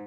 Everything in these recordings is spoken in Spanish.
¿Qué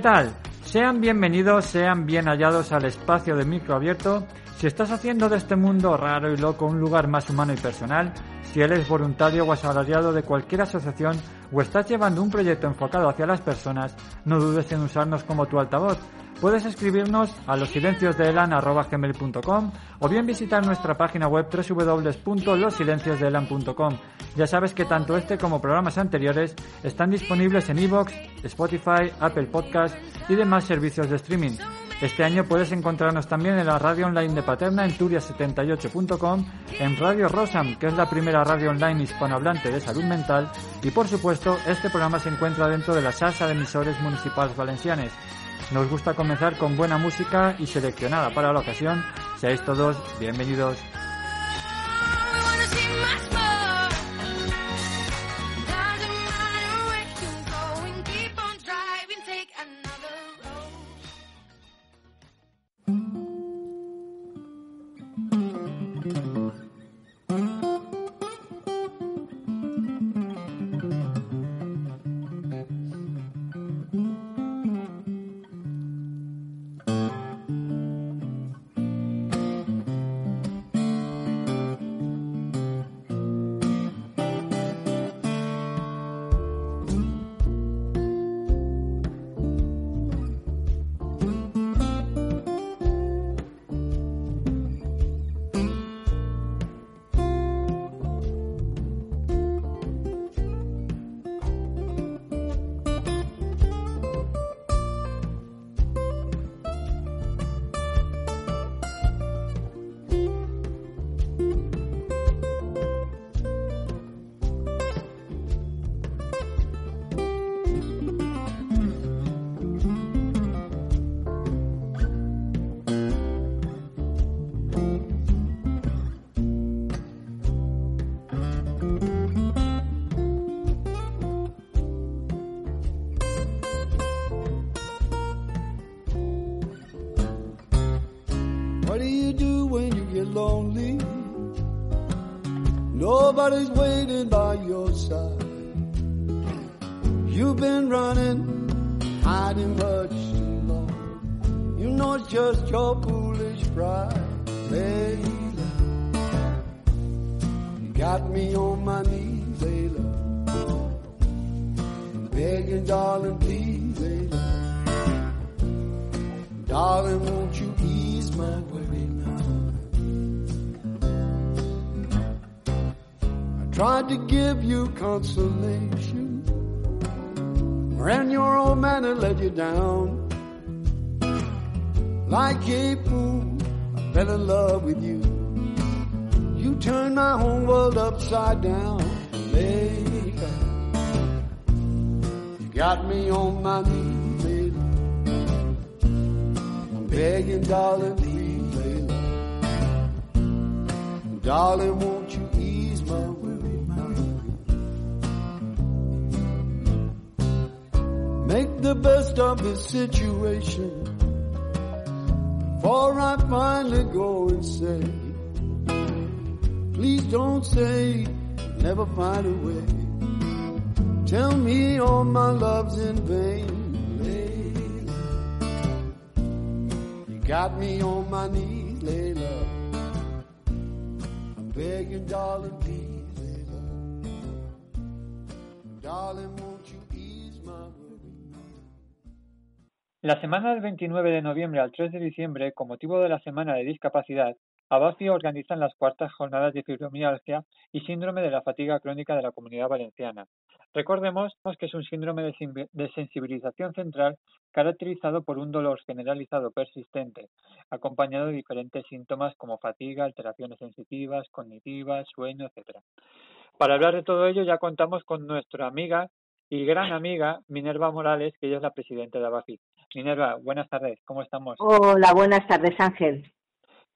tal? Sean bienvenidos, sean bien hallados al espacio de micro abierto. Si estás haciendo de este mundo raro y loco un lugar más humano y personal, si eres voluntario o asalariado de cualquier asociación o estás llevando un proyecto enfocado hacia las personas, no dudes en usarnos como tu altavoz. Puedes escribirnos a losilenciosdeelan.com o bien visitar nuestra página web www.losilenciosdeelan.com. Ya sabes que tanto este como programas anteriores están disponibles en iVoox, Spotify, Apple Podcast y demás servicios de streaming. Este año puedes encontrarnos también en la radio online de Paterna en turia78.com, en Radio Rosam, que es la primera radio online hispanohablante de salud mental, y por supuesto, este programa se encuentra dentro de la salsa de emisores municipales valencianes. Nos gusta comenzar con buena música y seleccionada para la ocasión. Seáis todos bienvenidos. Nobody's waiting by your side. You've been running, hiding much too long. You know it's just your foolish pride, Layla. You got me on consolation. Ran your old man and let you down. Like a fool, I fell in love with you. You turned my whole world upside down. Later, you got me on my knees, later. I'm begging, darling, please, Layla. Darling, won't you the best of the situation before I finally go and say, please don't say, never find a way. Tell me all my love's in vain, Layla. You got me on my knees, Layla. I'm begging, darling, please, Layla. Darling, La semana del 29 de noviembre al 3 de diciembre, con motivo de la Semana de Discapacidad, ABAFI organizan las cuartas jornadas de fibromialgia y síndrome de la fatiga crónica de la Comunidad Valenciana. Recordemos que es un síndrome de sensibilización central caracterizado por un dolor generalizado persistente, acompañado de diferentes síntomas como fatiga, alteraciones sensitivas, cognitivas, sueño, etc. Para hablar de todo ello ya contamos con nuestra amiga y gran amiga Minerva Morales, que ella es la presidenta de ABAFI. Minerva, buenas tardes, ¿cómo estamos? Hola, buenas tardes, Ángel.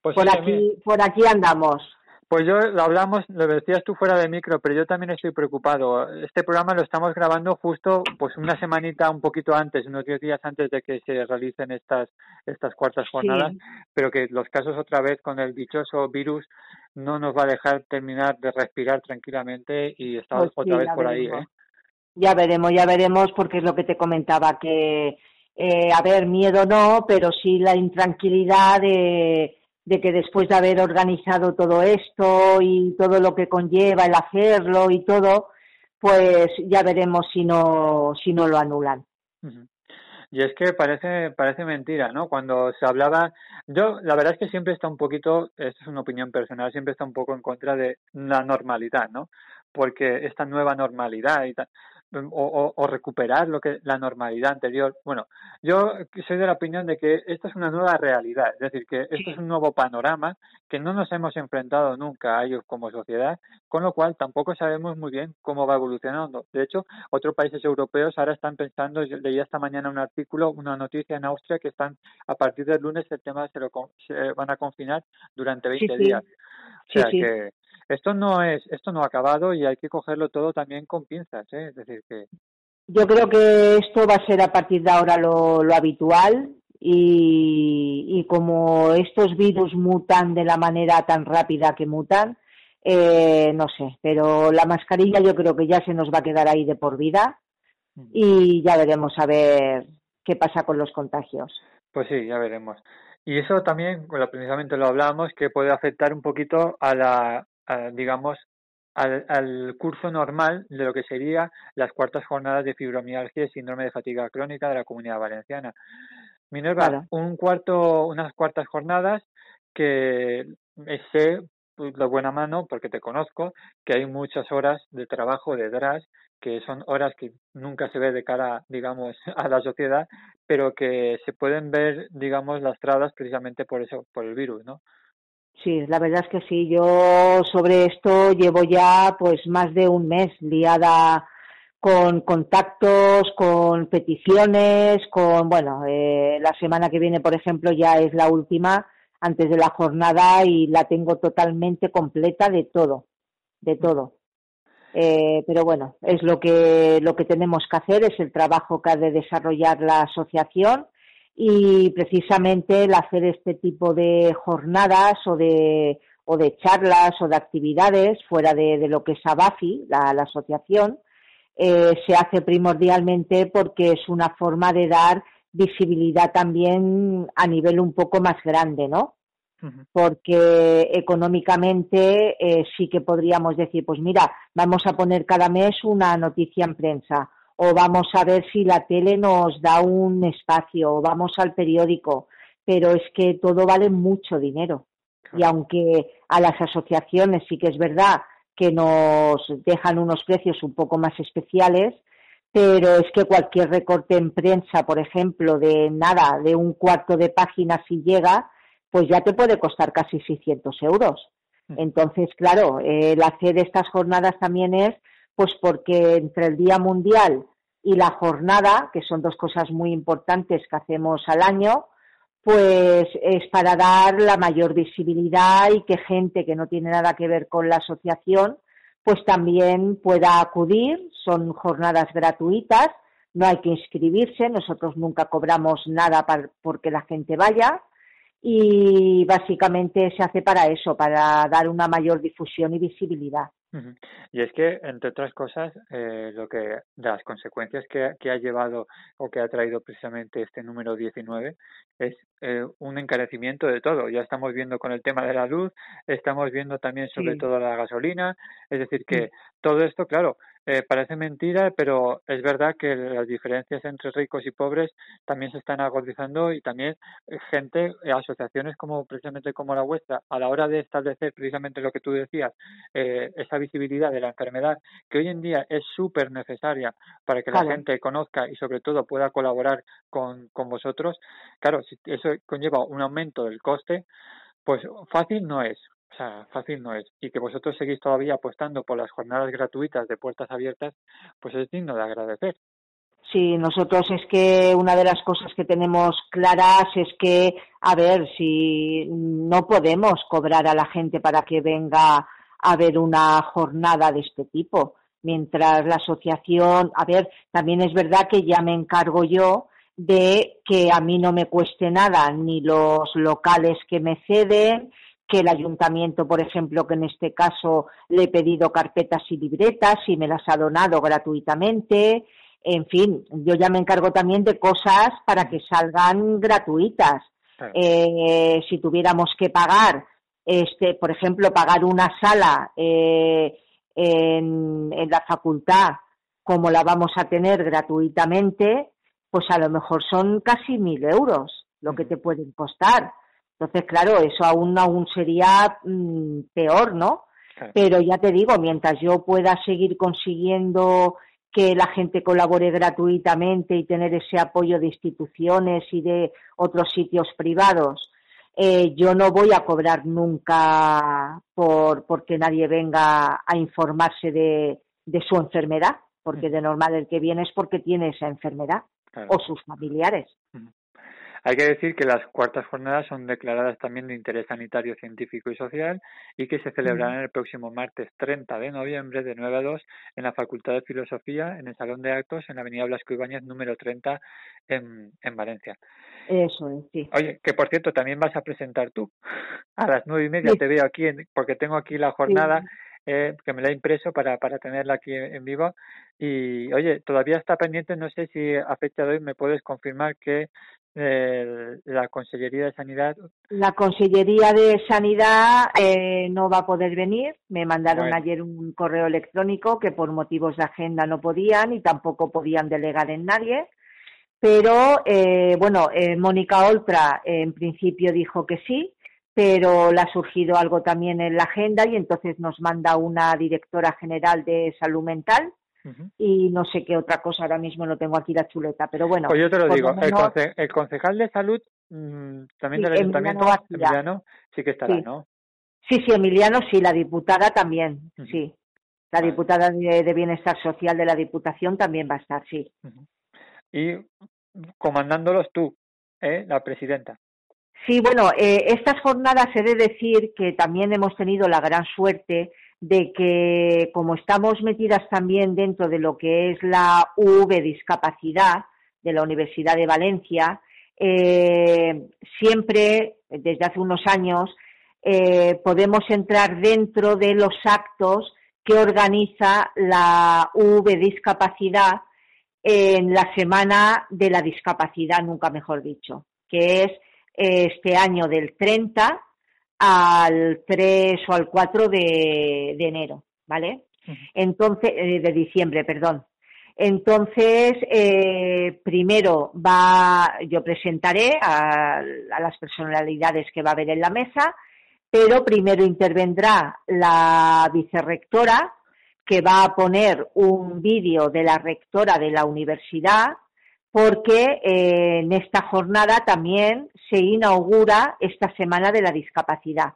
Pues Por aquí, por aquí andamos. Pues yo lo hablamos, lo decías tú fuera de micro, pero yo también estoy preocupado. Este programa lo estamos grabando justo pues una semanita un poquito antes, unos diez días antes de que se realicen estas estas cuartas jornadas, pero que los casos otra vez con el dichoso virus no nos va a dejar terminar de respirar tranquilamente y estamos pues otra vez por ahí. ¿eh? Ya veremos, ya veremos, porque es lo que te comentaba, que, eh, a ver, miedo no, pero sí la intranquilidad de que después de haber organizado todo esto y todo lo que conlleva el hacerlo y todo, pues ya veremos si no, si no lo anulan. Y es que parece, parece mentira, ¿no? Cuando se hablaba, yo la verdad es que siempre está un poquito, esto es una opinión personal, siempre está un poco en contra de la normalidad, ¿no? Porque esta nueva normalidad y tal, o, o, recuperar lo que la normalidad anterior. Bueno, yo soy de la opinión de que esto es una nueva realidad, es decir, que esto es un nuevo panorama que no nos hemos enfrentado nunca a ellos como sociedad, con lo cual tampoco sabemos muy bien cómo va evolucionando. De hecho, otros países europeos ahora están pensando, yo leí esta mañana un artículo, una noticia en Austria que están a partir del lunes el tema se lo se van a confinar durante 20 días. O sea que esto no es esto no ha acabado y hay que cogerlo todo también con pinzas ¿eh? es decir que yo creo que esto va a ser a partir de ahora lo, habitual y, y, como estos virus mutan de la manera tan rápida que mutan eh, no sé pero la mascarilla yo creo que ya se nos va a quedar ahí de por vida y ya veremos a ver qué pasa con los contagios. Pues sí ya veremos. Y eso también, precisamente lo hablamos, que puede afectar un poquito a la, digamos, al, curso normal de lo que sería las cuartas jornadas de fibromialgia y síndrome de fatiga crónica de la comunidad valenciana. Minerva, un cuarto, unas cuartas jornadas que sé pues, de buena mano, porque te conozco, que hay muchas horas de trabajo detrás, que son horas que nunca se ve de cara, digamos, a la sociedad, pero que se pueden ver, digamos, lastradas precisamente por eso, por el virus, ¿no? Sí, la verdad es que sí. Yo sobre esto llevo ya pues más de un mes liada con contactos, con peticiones, con, bueno, eh, la semana que viene, por ejemplo, ya es la última antes de la jornada y la tengo totalmente completa de todo, de todo. Eh, pero bueno, es lo que, lo que tenemos que hacer, es el trabajo que ha de desarrollar la asociación y precisamente el hacer este tipo de jornadas o de, o de charlas o de actividades fuera de, lo que es ABAFI, la, asociación, eh, se hace primordialmente porque es una forma de dar visibilidad también a nivel un poco más grande, ¿no? Porque económicamente eh, sí que podríamos decir, pues mira, vamos a poner cada mes una noticia en prensa o vamos a ver si la tele nos da un espacio, o vamos al periódico, pero es que todo vale mucho dinero. Y aunque a las asociaciones sí que es verdad que nos dejan unos precios un poco más especiales, pero es que cualquier recorte en prensa, por ejemplo, de nada, de un cuarto de página si llega, pues ya te puede costar casi 600 euros. Mm. Entonces, claro, el hacer estas jornadas también es pues porque entre el Día Mundial y la jornada, que son dos cosas muy importantes que hacemos al año, pues es para dar la mayor visibilidad y que gente que no tiene nada que ver con la asociación, pues también pueda acudir. Son jornadas gratuitas, no hay que inscribirse, nosotros nunca cobramos nada porque la gente vaya y básicamente se hace para eso, para dar una mayor difusión y visibilidad. Y es que, entre otras cosas, eh, lo que las consecuencias que, que, ha llevado o que ha traído precisamente este número 19 es eh, un encarecimiento de todo. Ya estamos viendo con el tema de la luz, estamos viendo también sobre todo la gasolina, es decir, que todo esto, claro, eh, parece mentira, pero es verdad que las diferencias entre ricos y pobres también se están agudizando y también eh, gente, eh, asociaciones como precisamente como la vuestra, a la hora de establecer precisamente lo que tú decías, esa visibilidad de la enfermedad, que hoy en día es súper necesaria para que la gente conozca y sobre todo pueda colaborar con, con vosotros, claro, si eso conlleva un aumento del coste, pues fácil no es, o sea, fácil no es. Y que vosotros seguís todavía apostando por las jornadas gratuitas de puertas abiertas, pues es digno de agradecer. Sí, nosotros es que una de las cosas que tenemos claras es que, a ver, si no podemos cobrar a la gente para que venga a ver una jornada de este tipo, mientras la asociación, a ver, también es verdad que ya me encargo yo de que a mí no me cueste nada, ni los locales que me ceden, que el ayuntamiento, por ejemplo, que en este caso le he pedido carpetas y libretas y me las ha donado gratuitamente, en fin, yo ya me encargo también de cosas para que salgan gratuitas. Eh, si tuviéramos que pagar, este, por ejemplo, pagar una sala eh, en, en la facultad, como la vamos a tener gratuitamente, pues a lo mejor son casi mil euros lo que te pueden costar. Entonces, claro, eso aún, aún sería mm, peor, ¿no? Pero ya te digo, mientras yo pueda seguir consiguiendo que la gente colabore gratuitamente y tener ese apoyo de instituciones y de otros sitios privados, eh, yo no voy a cobrar nunca por porque nadie venga a informarse de, de su enfermedad, porque mm. de normal el que viene es porque tiene esa enfermedad o sus familiares. Hay que decir que las cuartas jornadas son declaradas también de interés sanitario, científico y social y que se celebrarán el próximo martes 30 de noviembre de 9 a 2 en la Facultad de Filosofía, en el Salón de Actos, en la Avenida Blasco Ibáñez, número 30, en, en Valencia. Eso es, sí. Oye, que por cierto, también vas a presentar tú. A las nueve y media te veo aquí, porque tengo aquí la jornada. Eh, que me la he impreso para, para tenerla aquí en vivo. Y oye, todavía está pendiente, no sé si a fecha de hoy me puedes confirmar que eh, la Consellería de Sanidad. La Consellería de Sanidad eh, no va a poder venir. Me mandaron ayer un correo electrónico que por motivos de agenda no podían y tampoco podían delegar en nadie. Pero eh, bueno, eh, Mónica Oltra en principio dijo que sí, pero le ha surgido algo también en la agenda y entonces nos manda una directora general de salud mental y no sé qué otra cosa ahora mismo no tengo aquí la chuleta, pero bueno. Pues yo te lo digo, el, concejal de salud mm, también del ayuntamiento, Emiliano, sí que estará, ¿no? Sí, sí, Emiliano sí, la diputada también, sí. La diputada de, Bienestar Social de la Diputación también va a estar, sí. Y comandándolos tú, ¿eh? la presidenta. Sí, bueno, eh, estas jornadas he de decir que también hemos tenido la gran suerte de que como estamos metidas también dentro de lo que es la UV discapacidad de la Universidad de Valencia, eh, siempre, desde hace unos años, eh, podemos entrar dentro de los actos que organiza la UV discapacidad en la Semana de la Discapacidad, nunca mejor dicho, que es este año del 30 al 3 o al 4 de, enero, ¿vale? Entonces, eh, de diciembre, perdón. Entonces, eh, primero va, yo presentaré a, a, las personalidades que va a haber en la mesa, pero primero intervendrá la vicerrectora, que va a poner un vídeo de la rectora de la universidad, porque eh, en esta jornada también se inaugura esta Semana de la Discapacidad.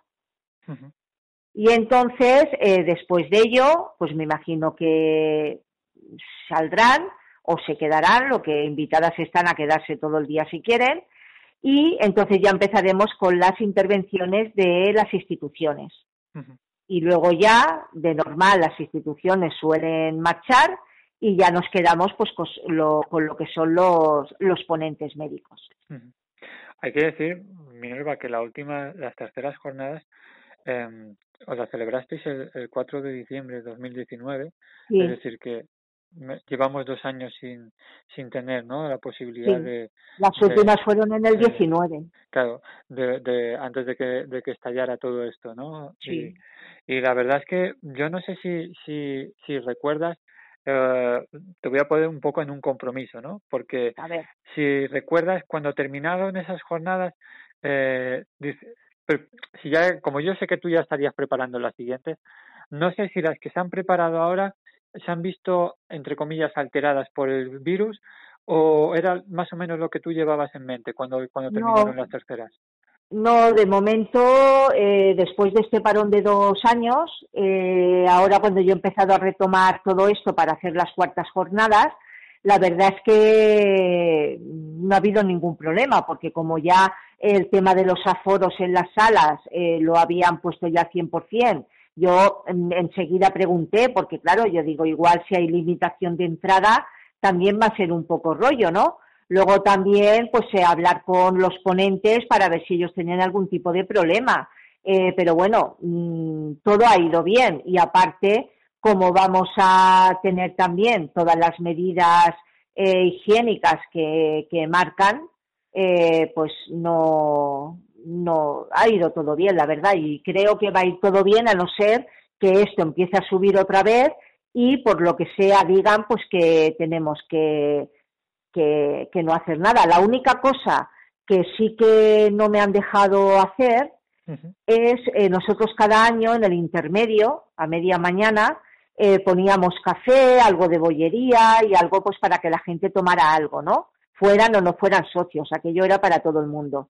Y entonces, eh, después de ello, pues me imagino que saldrán o se quedarán, lo que invitadas están a quedarse todo el día si quieren, y entonces ya empezaremos con las intervenciones de las instituciones. Y luego ya, de normal, las instituciones suelen marchar y ya nos quedamos pues con lo, con lo que son los, los ponentes médicos. Hay que decir, Minerva, que la última, las terceras jornadas eh, os las celebrasteis el, 4 de diciembre de 2019, es decir, que llevamos dos años sin, sin tener ¿no? la posibilidad de... Las últimas fueron en el 19. claro, de, de, antes de que, de que estallara todo esto, ¿no? Sí. Y, y la verdad es que yo no sé si, si, si recuerdas eh, te voy a poner un poco en un compromiso, ¿no? Porque si recuerdas, cuando terminaron esas jornadas, eh, si ya, como yo sé que tú ya estarías preparando las siguientes, no sé si las que se han preparado ahora se han visto, entre comillas, alteradas por el virus o era más o menos lo que tú llevabas en mente cuando, cuando terminaron las terceras. No, de momento, eh, después de este parón de dos años, eh, ahora cuando yo he empezado a retomar todo esto para hacer las cuartas jornadas, la verdad es que no ha habido ningún problema, porque como ya el tema de los aforos en las salas eh, lo habían puesto ya 100%, yo enseguida pregunté, porque claro, yo digo, igual si hay limitación de entrada, también va a ser un poco rollo, ¿no? Luego también, pues, eh, hablar con los ponentes para ver si ellos tenían algún tipo de problema. Eh, pero bueno, mm, todo ha ido bien y aparte, como vamos a tener también todas las medidas eh, higiénicas que, marcan, eh, pues no, no ha ido todo bien, la verdad, y creo que va a ir todo bien a no ser que esto empiece a subir otra vez y por lo que sea digan pues que tenemos que, que, no hacer nada. La única cosa que sí que no me han dejado hacer es eh, nosotros cada año en el intermedio, a media mañana, eh, poníamos café, algo de bollería y algo pues para que la gente tomara algo, ¿no? Fueran o no fueran socios, aquello era para todo el mundo.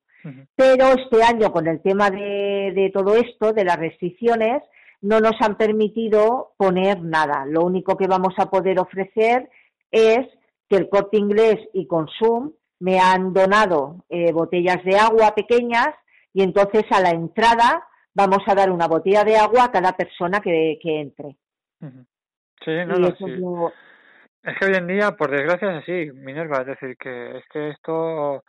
Pero este año, con el tema de, de todo esto, de las restricciones, no nos han permitido poner nada. Lo único que vamos a poder ofrecer es que el corte inglés y Consum me han donado eh, botellas de agua pequeñas y entonces a la entrada vamos a dar una botella de agua a cada persona que, que entre. Sí, no, no, sí. Es que hoy en día, por desgracia, es así, Minerva. Es decir, que es que esto,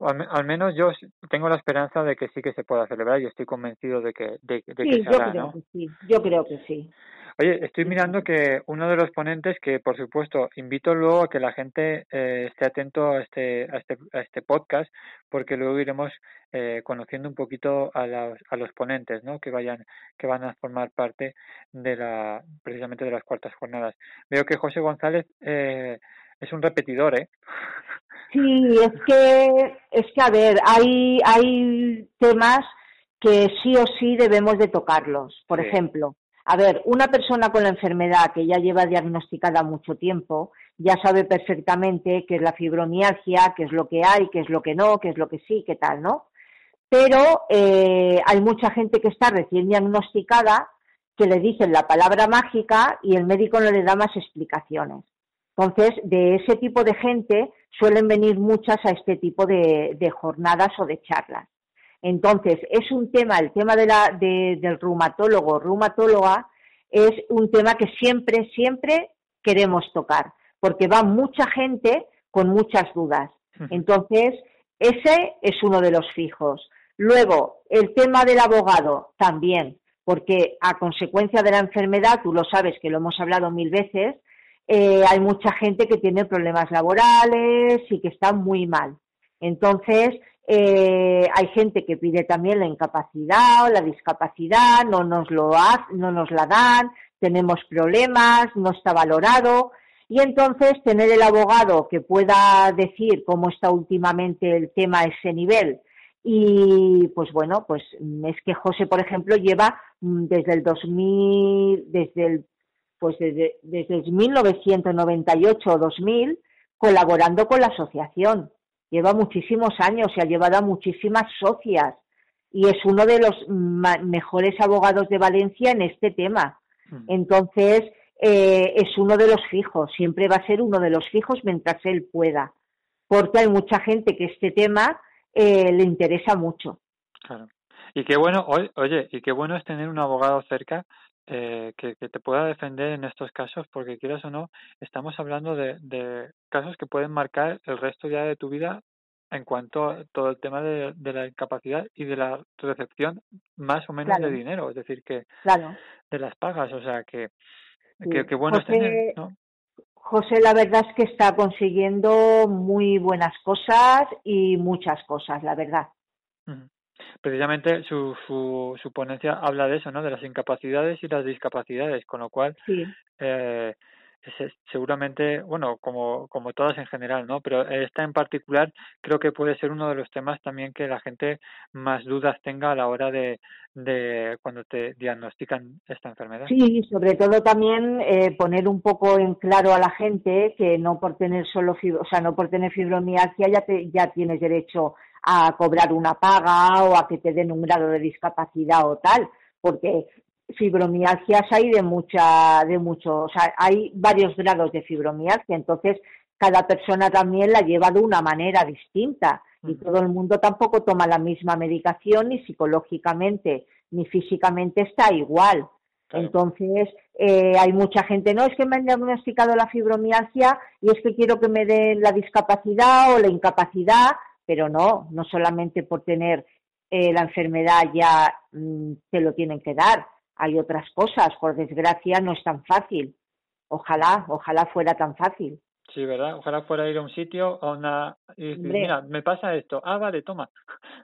al, menos yo tengo la esperanza de que sí que se pueda celebrar y estoy convencido de que, de, que se yo creo que sí, yo creo que sí. Oye, estoy mirando que uno de los ponentes, que por supuesto invito luego a que la gente eh, esté atento a este, a este, a este podcast, porque luego iremos eh, conociendo un poquito a, a los ponentes, ¿no? Que vayan, que van a formar parte de la, precisamente de las cuartas jornadas. Veo que José González eh, es un repetidor, ¿eh? Sí, es que, es que a ver, hay, hay temas que sí o sí debemos de tocarlos. Por ejemplo, a ver, una persona con la enfermedad que ya lleva diagnosticada mucho tiempo, ya sabe perfectamente qué es la fibromialgia, qué es lo que hay, qué es lo que no, qué es lo que sí, qué tal, ¿no? Pero eh, hay mucha gente que está recién diagnosticada que le dicen la palabra mágica y el médico no le da más explicaciones. Entonces, de ese tipo de gente suelen venir muchas a este tipo de jornadas o de charlas. Entonces, es un tema, el tema de la, del reumatólogo, reumatóloga, es un tema que siempre, siempre queremos tocar, porque va mucha gente con muchas dudas. Entonces, ese es uno de los fijos. Luego, el tema del abogado también, porque a consecuencia de la enfermedad, tú lo sabes que lo hemos hablado mil veces, eh, hay mucha gente que tiene problemas laborales y que está muy mal. Entonces, eh, hay gente que pide también la incapacidad o la discapacidad, no nos lo no nos la dan, tenemos problemas, no está valorado. Y entonces tener el abogado que pueda decir cómo está últimamente el tema a ese nivel. Y pues bueno, pues es que José, por ejemplo, lleva mm, desde el 2000, desde el, pues desde, desde el 1998 o 2000 colaborando con la asociación lleva muchísimos años y ha llevado a muchísimas socias y es uno de los mejores abogados de Valencia en este tema. Mm. Entonces, eh, es uno de los fijos, siempre va a ser uno de los fijos mientras él pueda, porque hay mucha gente que este tema eh, le interesa mucho. Claro. Y qué bueno, oye, y qué bueno es tener un abogado cerca eh, que, te pueda defender en estos casos, porque quieras o no, estamos hablando de, de casos que pueden marcar el resto ya de tu vida en cuanto a todo el tema de, de la incapacidad y de la recepción más o menos de dinero, es decir, que de las pagas, o sea, que, que, bueno José, tener, ¿no? José, la verdad es que está consiguiendo muy buenas cosas y muchas cosas, la verdad precisamente su, su, su ponencia habla de eso, ¿no? De las incapacidades y las discapacidades, con lo cual eh, seguramente, bueno, como, como todas en general, ¿no? Pero esta en particular creo que puede ser uno de los temas también que la gente más dudas tenga a la hora de, de cuando te diagnostican esta enfermedad. Sí, sobre todo también eh, poner un poco en claro a la gente que no por tener solo, o sea, no por tener fibromialgia ya, te, ya tienes derecho a cobrar una paga o a que te den un grado de discapacidad o tal, porque fibromialgias hay de mucha, de mucho, o sea, hay varios grados de fibromialgia, entonces cada persona también la lleva de una manera distinta y todo el mundo tampoco toma la misma medicación ni psicológicamente ni físicamente está igual. Entonces, eh, hay mucha gente, no, es que me han diagnosticado la fibromialgia y es que quiero que me den la discapacidad o la incapacidad, pero no, no solamente por tener eh, la enfermedad ya mm, te lo tienen que dar. Hay otras cosas, por desgracia no es tan fácil. Ojalá, ojalá fuera tan fácil. Sí, ¿verdad? Ojalá fuera ir a un sitio, a una... Y mira, me pasa esto. Ah, vale, toma.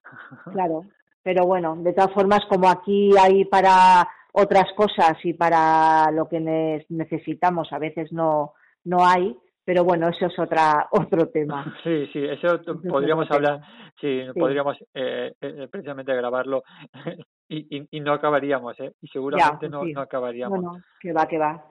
Claro, pero bueno, de todas formas, como aquí hay para otras cosas y para lo que necesitamos, a veces no, no hay, pero bueno, eso es otra otro tema. Sí, sí, eso podríamos hablar, sí, podríamos eh, eh, precisamente grabarlo y, y, no acabaríamos, ¿eh? Y seguramente no, no acabaríamos. Bueno, que va, que va.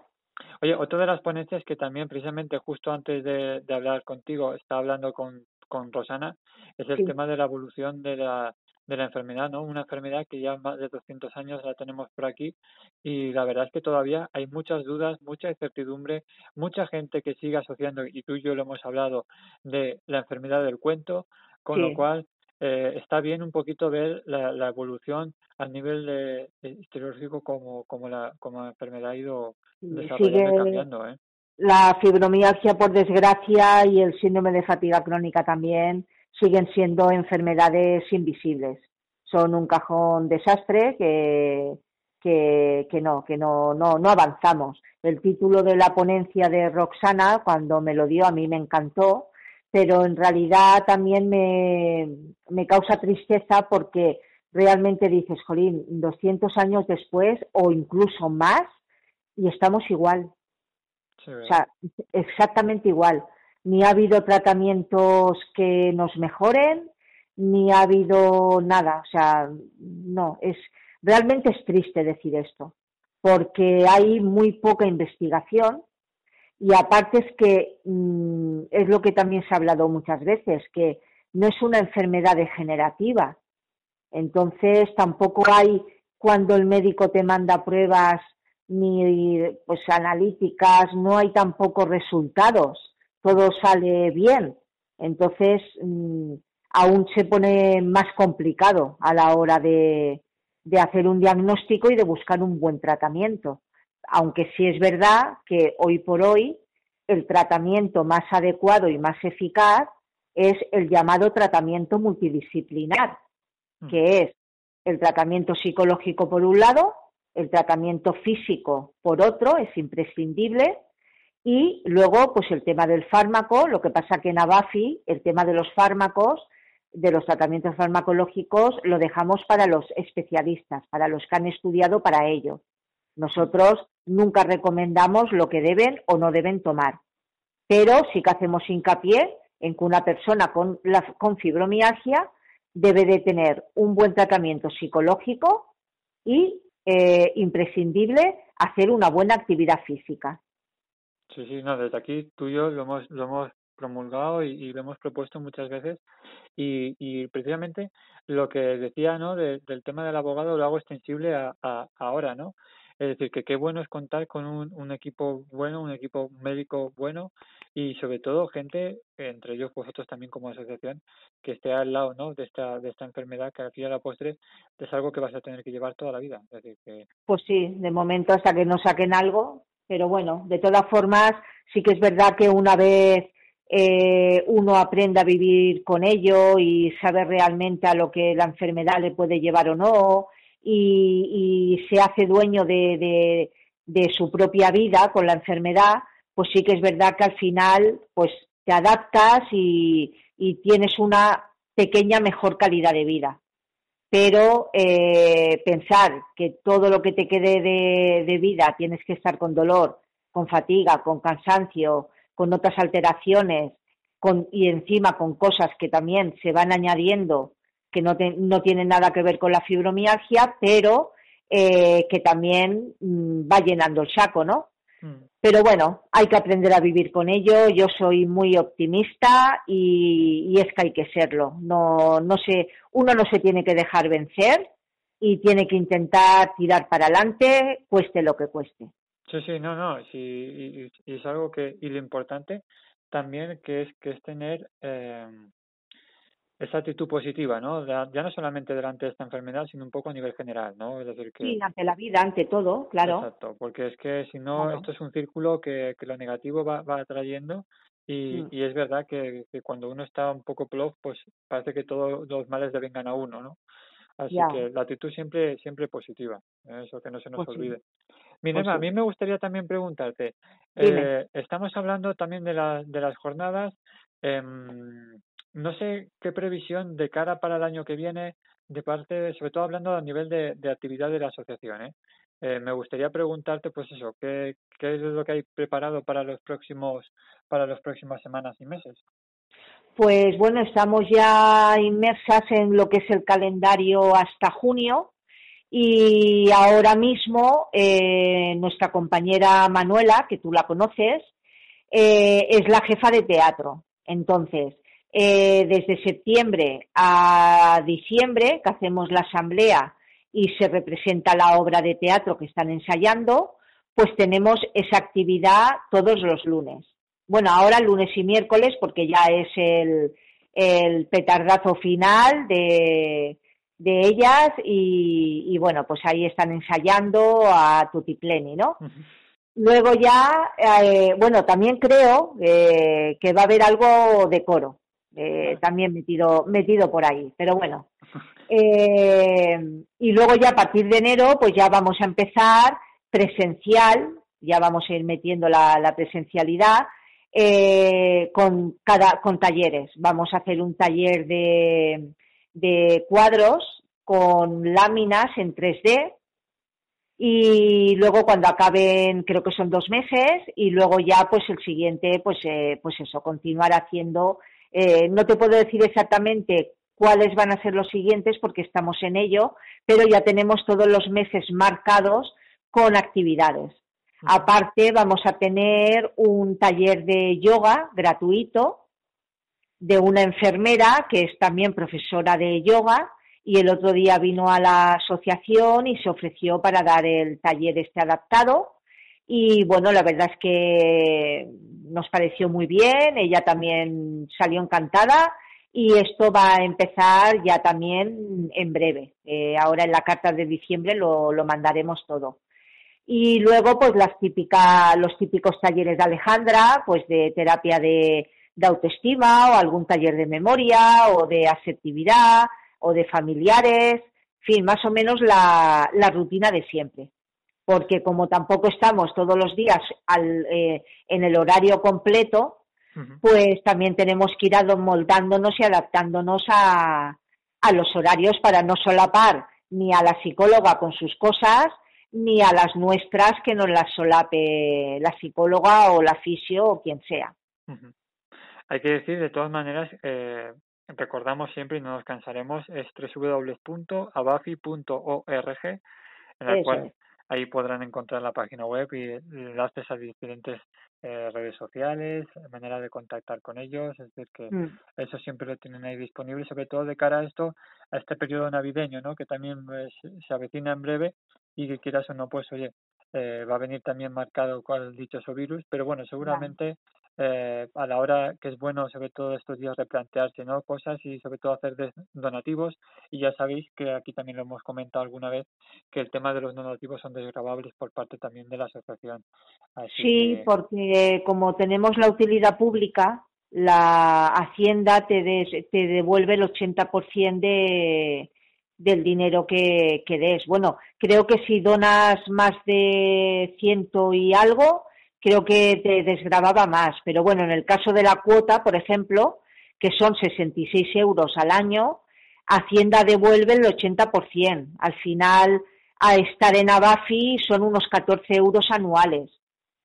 Oye, otra de las ponencias que también precisamente justo antes de, de hablar contigo, estaba hablando con, con Rosana, es el tema de la evolución de la, de la enfermedad, ¿no? Una enfermedad que ya más de 200 años la tenemos por aquí y la verdad es que todavía hay muchas dudas, mucha incertidumbre, mucha gente que sigue asociando, y tú y yo lo hemos hablado, de la enfermedad del cuento, con lo cual eh, está bien un poquito ver la, la evolución a nivel de, histológico como, como, la, como la enfermedad ha ido desarrollando y cambiando. ¿eh? La fibromialgia, por desgracia, y el síndrome de fatiga crónica también siguen siendo enfermedades invisibles. Son un cajón desastre que, que, que no, que no, no, no avanzamos. El título de la ponencia de Roxana, cuando me lo dio, a mí me encantó, pero en realidad también me, me causa tristeza porque realmente dices, Jolín, 200 años después o incluso más, y estamos igual. o sea, exactamente igual ni ha habido tratamientos que nos mejoren, ni ha habido nada. O sea, no, es realmente es triste decir esto, porque hay muy poca investigación y aparte es que mm, es lo que también se ha hablado muchas veces, que no es una enfermedad degenerativa. Entonces tampoco hay cuando el médico te manda pruebas ni pues analíticas, no hay tampoco resultados todo sale bien. Entonces, mm, aún se pone más complicado a la hora de, de hacer un diagnóstico y de buscar un buen tratamiento. Aunque sí es verdad que hoy por hoy el tratamiento más adecuado y más eficaz es el llamado tratamiento multidisciplinar, mm. que es el tratamiento psicológico por un lado, el tratamiento físico por otro, es imprescindible, y luego, pues el tema del fármaco, lo que pasa que en Abafi, el tema de los fármacos, de los tratamientos farmacológicos, lo dejamos para los especialistas, para los que han estudiado para ello. Nosotros nunca recomendamos lo que deben o no deben tomar, pero sí que hacemos hincapié en que una persona con, con fibromialgia debe de tener un buen tratamiento psicológico y, eh, imprescindible, hacer una buena actividad física. Sí, sí, no, desde aquí tú y yo lo hemos, lo hemos promulgado y, lo hemos propuesto muchas veces. Y, y precisamente lo que decía no del tema del abogado lo hago extensible a, a, ahora no es decir que qué bueno es contar con un, un equipo bueno un equipo médico bueno y sobre todo gente entre ellos vosotros también como asociación que esté al lado no de esta de esta enfermedad que aquí a la postre es algo que vas a tener que llevar toda la vida. Es decir que pues sí de momento hasta que nos saquen algo pero bueno, de todas formas, sí que es verdad que una vez eh, uno aprende a vivir con ello y sabe realmente a lo que la enfermedad le puede llevar o no, y, se hace dueño de, su propia vida con la enfermedad, pues sí que es verdad que al final pues te adaptas y tienes una pequeña mejor calidad de vida pero eh, pensar que todo lo que te quede de, vida tienes que estar con dolor, con fatiga, con cansancio, con otras alteraciones con, y encima con cosas que también se van añadiendo que no, no tienen nada que ver con la fibromialgia, pero eh, que también mm, va llenando el saco, ¿no? Mm. Pero bueno, hay que aprender a vivir con ello. Yo soy muy optimista y, es que hay que serlo. No, no sé, uno no se tiene que dejar vencer y tiene que intentar tirar para adelante, cueste lo que cueste. Sí, sí, no, no, sí, y, es algo que, y lo importante también que es que es tener eh, esa actitud positiva, ¿no? Ya, no solamente delante de esta enfermedad, sino un poco a nivel general, ¿no? Es decir, que... Sí, ante la vida, ante todo, claro. Exacto, porque es que si no, esto es un círculo que, que lo negativo va, va atrayendo y, mm. y es verdad que, que, cuando uno está un poco plof, pues parece que todos los males le vengan a uno, ¿no? Así que la actitud siempre siempre positiva, ¿eh? eso que no se nos pues olvide. Pues a mí me gustaría también preguntarte, eh, estamos hablando también de, la, de las jornadas, eh, no sé qué previsión de cara para el año que viene, de parte, sobre todo hablando a nivel de, actividad de la asociación, ¿eh? Eh, me gustaría preguntarte, pues eso, ¿qué, ¿qué es lo que hay preparado para los próximos, para las próximas semanas y meses? Pues bueno, estamos ya inmersas en lo que es el calendario hasta junio y ahora mismo eh, nuestra compañera Manuela, que tú la conoces, eh, es la jefa de teatro. Entonces, eh, desde septiembre a diciembre, que hacemos la asamblea y se representa la obra de teatro que están ensayando, pues tenemos esa actividad todos los lunes. Bueno, ahora lunes y miércoles porque ya es el, el petardazo final de, de ellas y, bueno, pues ahí están ensayando a Tutipleni, ¿no? Luego ya, eh, bueno, también creo eh, que va a haber algo de coro, eh, también metido, metido por ahí, pero bueno. y luego ya a partir de enero, pues ya vamos a empezar presencial, ya vamos a ir metiendo la, la presencialidad con, cada, con talleres. Vamos a hacer un taller de, de cuadros con láminas en 3D y luego cuando acaben creo que son dos meses y luego ya pues el siguiente pues eh, pues eso continuar haciendo eh, no te puedo decir exactamente cuáles van a ser los siguientes porque estamos en ello pero ya tenemos todos los meses marcados con actividades. Aparte vamos a tener un taller de yoga gratuito de una enfermera que es también profesora de yoga y el otro día vino a la asociación y se ofreció para dar el taller este adaptado y bueno, la verdad es que nos pareció muy bien, ella también salió encantada y esto va a empezar ya también en breve. Eh, ahora en la carta de diciembre lo, lo mandaremos todo. Y luego, pues las típicas, los típicos talleres de Alejandra, pues de terapia de, autoestima o algún taller de memoria o de asertividad o de familiares, en fin, más o menos la rutina de siempre. Porque como tampoco estamos todos los días al, eh, en el horario completo, pues también tenemos que ir moldándonos y adaptándonos a, a los horarios para no solapar ni a la psicóloga con sus cosas, ni a las nuestras que nos las solape la psicóloga o la fisio o quien sea. Hay que decir, de todas maneras, eh, recordamos siempre y no nos cansaremos, es www.abafi.org, en la cual ahí podrán encontrar la página web y enlaces a diferentes eh, redes sociales, manera de contactar con ellos, es decir, que mm. eso siempre lo tienen ahí disponible, sobre todo de cara a esto, a este periodo navideño, ¿no? Que también pues, se avecina en breve y que quieras o no, pues oye, eh, va a venir también marcado con el dichoso virus, pero bueno, seguramente eh, a la hora que es bueno sobre todo estos días replantearse ¿no? cosas y sobre todo hacer donativos y ya sabéis que aquí también lo hemos comentado alguna vez que el tema de los donativos son desgravables por parte también de la asociación. sí, porque como tenemos la utilidad pública, la Hacienda te, te devuelve el 80% de, del dinero que, que des. Bueno, creo que si donas más de ciento y algo, creo que te desgrababa más. Pero bueno, en el caso de la cuota, por ejemplo, que son 66 euros al año, Hacienda devuelve el 80%. Al final, a estar en Abafi son unos 14 euros anuales.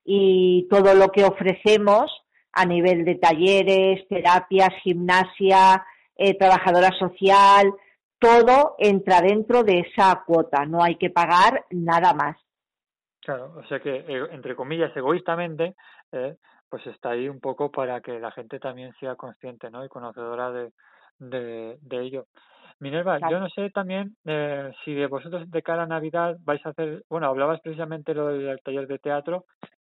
Y todo lo que ofrecemos a nivel de talleres, terapias, gimnasia, eh, trabajadora social, todo entra dentro de esa cuota. No hay que pagar nada más. Claro, o sea que, eh, entre comillas, egoístamente, eh, pues está ahí un poco para que la gente también sea consciente, ¿no? Y conocedora de, de, de ello. Minerva, yo no sé también eh, si de vosotros de cara a Navidad vais a hacer, bueno, hablabas precisamente lo del taller de teatro,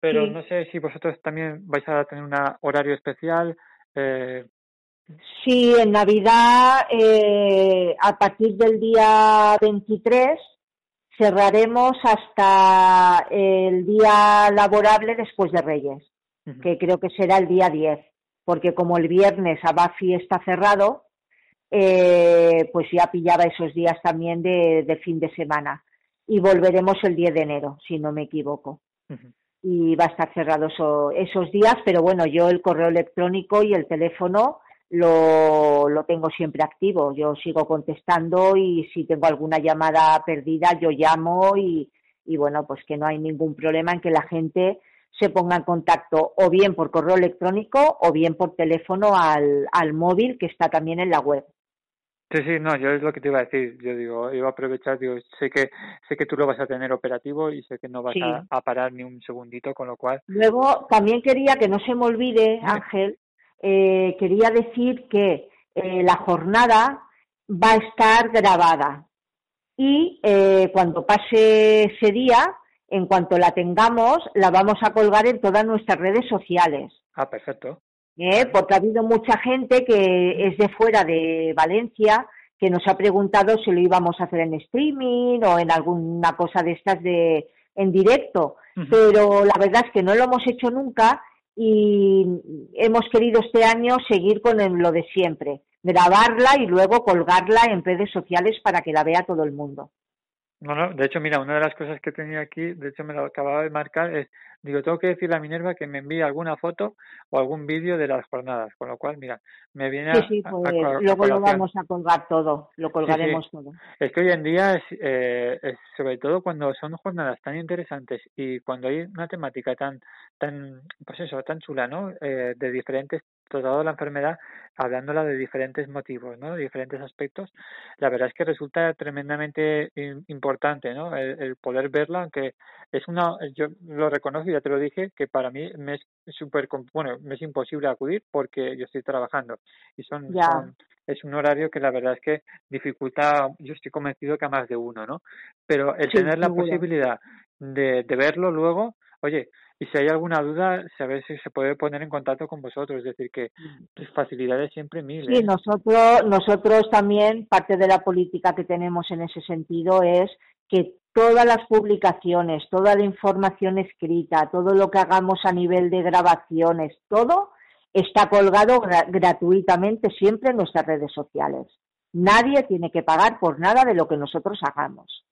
pero Sí. no sé si vosotros también vais a tener un horario especial. Eh, Sí, en Navidad, eh, a partir del día 23, cerraremos hasta el día laborable después de Reyes, que creo que será el día 10, porque como el viernes Abafi está cerrado, eh, pues ya pillaba esos días también de, de fin de semana. Y volveremos el 10 de enero, si no me equivoco. Y va a estar cerrado eso- esos días, pero bueno, yo el correo electrónico y el teléfono lo, lo tengo siempre activo. Yo sigo contestando y si tengo alguna llamada perdida, yo llamo y, y bueno, pues que no hay ningún problema en que la gente se ponga en contacto o bien por correo electrónico o bien por teléfono al, al móvil que está también en la web. Sí, sí, no, yo es lo que te iba a decir. Yo digo, iba a aprovechar, digo, sé que sé que tú lo vas a tener operativo y sé que no vas Sí. a, a parar ni un segundito, con lo cual, Luego, también quería que no se me olvide. Ángel, eh, quería decir que eh, la jornada va a estar grabada y eh, cuando pase ese día, en cuanto la tengamos, la vamos a colgar en todas nuestras redes sociales. ah, perfecto. ¿eh? porque ha habido mucha gente que es de fuera de Valencia que nos ha preguntado si lo íbamos a hacer en streaming o en alguna cosa de estas de en directo, pero la verdad es que no lo hemos hecho nunca y hemos querido este año seguir con lo de siempre, grabarla y luego colgarla en redes sociales para que la vea todo el mundo. No, no, de hecho, mira, una de las cosas que tenía aquí, de hecho me lo acababa de marcar, es, digo, tengo que decirle a Minerva que me envíe alguna foto o algún vídeo de las jornadas, con lo cual, mira, me viene Sí, a, sí, pues a luego lo vamos a colgar todo, lo colgaremos todo. Es que hoy en día, es, eh, es sobre todo cuando son jornadas tan interesantes y cuando hay una temática tan, tan, pues eso, tan chula, ¿no? Eh, de diferentes, tratado la enfermedad, hablándola de diferentes motivos, ¿no? De diferentes aspectos, la verdad es que resulta tremendamente im- importante, ¿no? El, el poder verla, aunque es una, yo lo reconozco, ya te lo dije, que para mí me es súper, bueno, me es imposible acudir porque yo estoy trabajando y son, Ya. son es un horario que la verdad es que dificulta, yo estoy convencido que a más de uno, ¿no? Pero el Sí, tener la posibilidad de, de verlo luego, oye, y si hay alguna duda, saber si se puede poner en contacto con vosotros, es decir, que pues, facilidades siempre mil, Sí, ¿eh? nosotros, nosotros también, parte de la política que tenemos en ese sentido es que todas las publicaciones, toda la información escrita, todo lo que hagamos a nivel de grabaciones, todo está colgado gra- gratuitamente siempre en nuestras redes sociales. Nadie tiene que pagar por nada de lo que nosotros hagamos.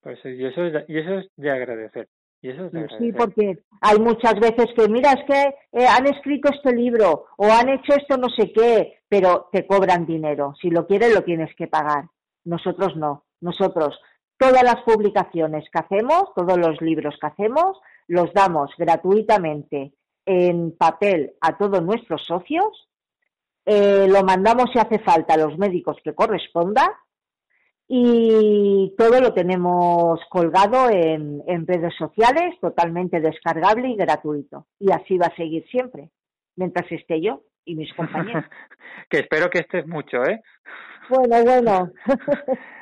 Pues, y, eso es, y eso es de agradecer. Y eso es de Sí, porque hay muchas veces que, mira, es que eh, han escrito este libro o han hecho esto no sé qué, pero te cobran dinero. Si lo quieres, lo tienes que pagar. Nosotros no. Nosotros, todas las publicaciones que hacemos, todos los libros que hacemos, los damos gratuitamente en papel a todos nuestros socios. eh, lo mandamos si hace falta a los médicos que corresponda y todo lo tenemos colgado en, en redes sociales, totalmente descargable y gratuito. Y así va a seguir siempre, mientras esté yo y mis compañeros. que espero que estés mucho, ¿eh? Bueno, bueno.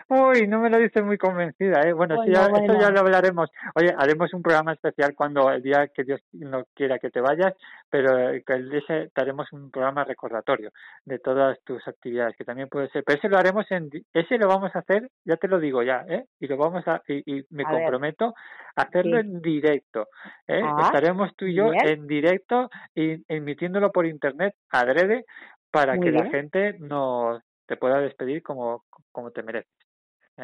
Uy, no me lo dices muy convencida, ¿eh? Bueno, Bueno, ya- eso ya bueno. lo hablaremos. Oye, haremos un programa especial cuando el día que Dios no quiera que te vayas, pero eh, ese te haremos un programa recordatorio de todas tus actividades, que también puede ser. Pero ese lo haremos en, ese lo vamos a hacer, ya te lo digo ya, ¿eh? Y lo vamos a, y, y me A ver. comprometo a hacerlo Sí. en directo, ¿eh? Ah, Estaremos tú y yo bien. en directo y emitiéndolo por internet adrede para Muy que la gente nos te pueda despedir como, como te mereces.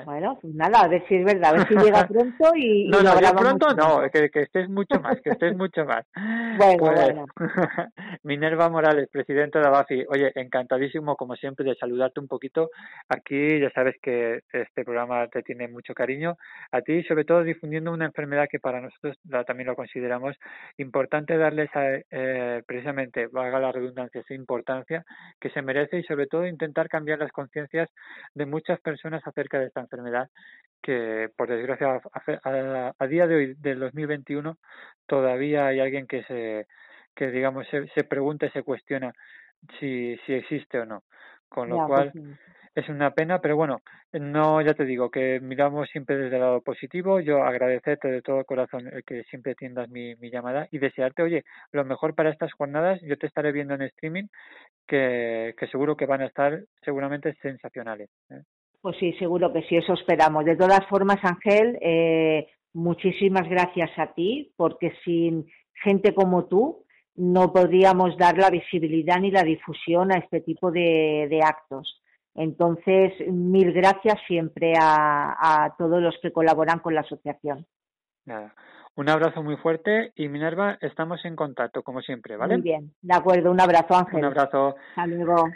Bueno, pues nada, a ver si es verdad, a ver si llega pronto y, y No, lo no, yo pronto no, que, que estés mucho más, que estés mucho más. Bueno, Pues, bueno. Minerva Morales, presidenta de ABAFI, oye, encantadísimo como siempre de saludarte un poquito. Aquí ya sabes que este programa te tiene mucho cariño a ti, sobre todo difundiendo una enfermedad que para nosotros la- también lo consideramos importante darles a, eh, precisamente, valga la redundancia, esa importancia que se merece y sobre todo intentar cambiar las conciencias de muchas personas acerca de esta enfermedad que por desgracia a, a- a día de hoy del 2021 todavía hay alguien que se que digamos se, se pregunta y se cuestiona si si existe o no con lo Ya, cual pues sí. es una pena, pero bueno, no, ya te digo que miramos siempre desde el lado positivo. Yo agradecerte de todo corazón el que siempre atiendas mi, mi llamada y desearte, oye, lo mejor para estas jornadas. Yo te estaré viendo en streaming, que, que seguro que van a estar seguramente sensacionales. ¿eh? Pues sí, seguro que sí, eso esperamos. De todas formas, Ángel, eh, muchísimas gracias a ti, porque sin gente como tú no podríamos dar la visibilidad ni la difusión a este tipo de, de actos. Entonces, mil gracias siempre a, a, todos los que colaboran con la asociación. Nada. Un abrazo muy fuerte y Minerva, estamos en contacto, como siempre, ¿vale? Muy bien, de acuerdo. Un abrazo, Ángel. Un abrazo. Hasta luego.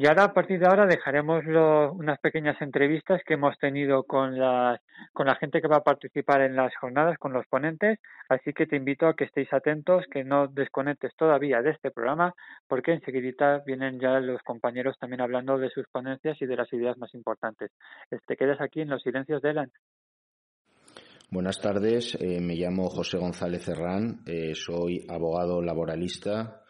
Y ahora, a partir de ahora, dejaremos unas pequeñas entrevistas que hemos tenido con, las, con la gente que va a participar en las jornadas, con los ponentes. Así que te invito a que estéis atentos, que no desconectes todavía de este programa, porque enseguida vienen ya los compañeros también hablando de sus ponencias y de las ideas más importantes. Te quedas aquí en los silencios de Elan. Buenas tardes, eh, me llamo José González Herrán, eh, soy abogado laboralista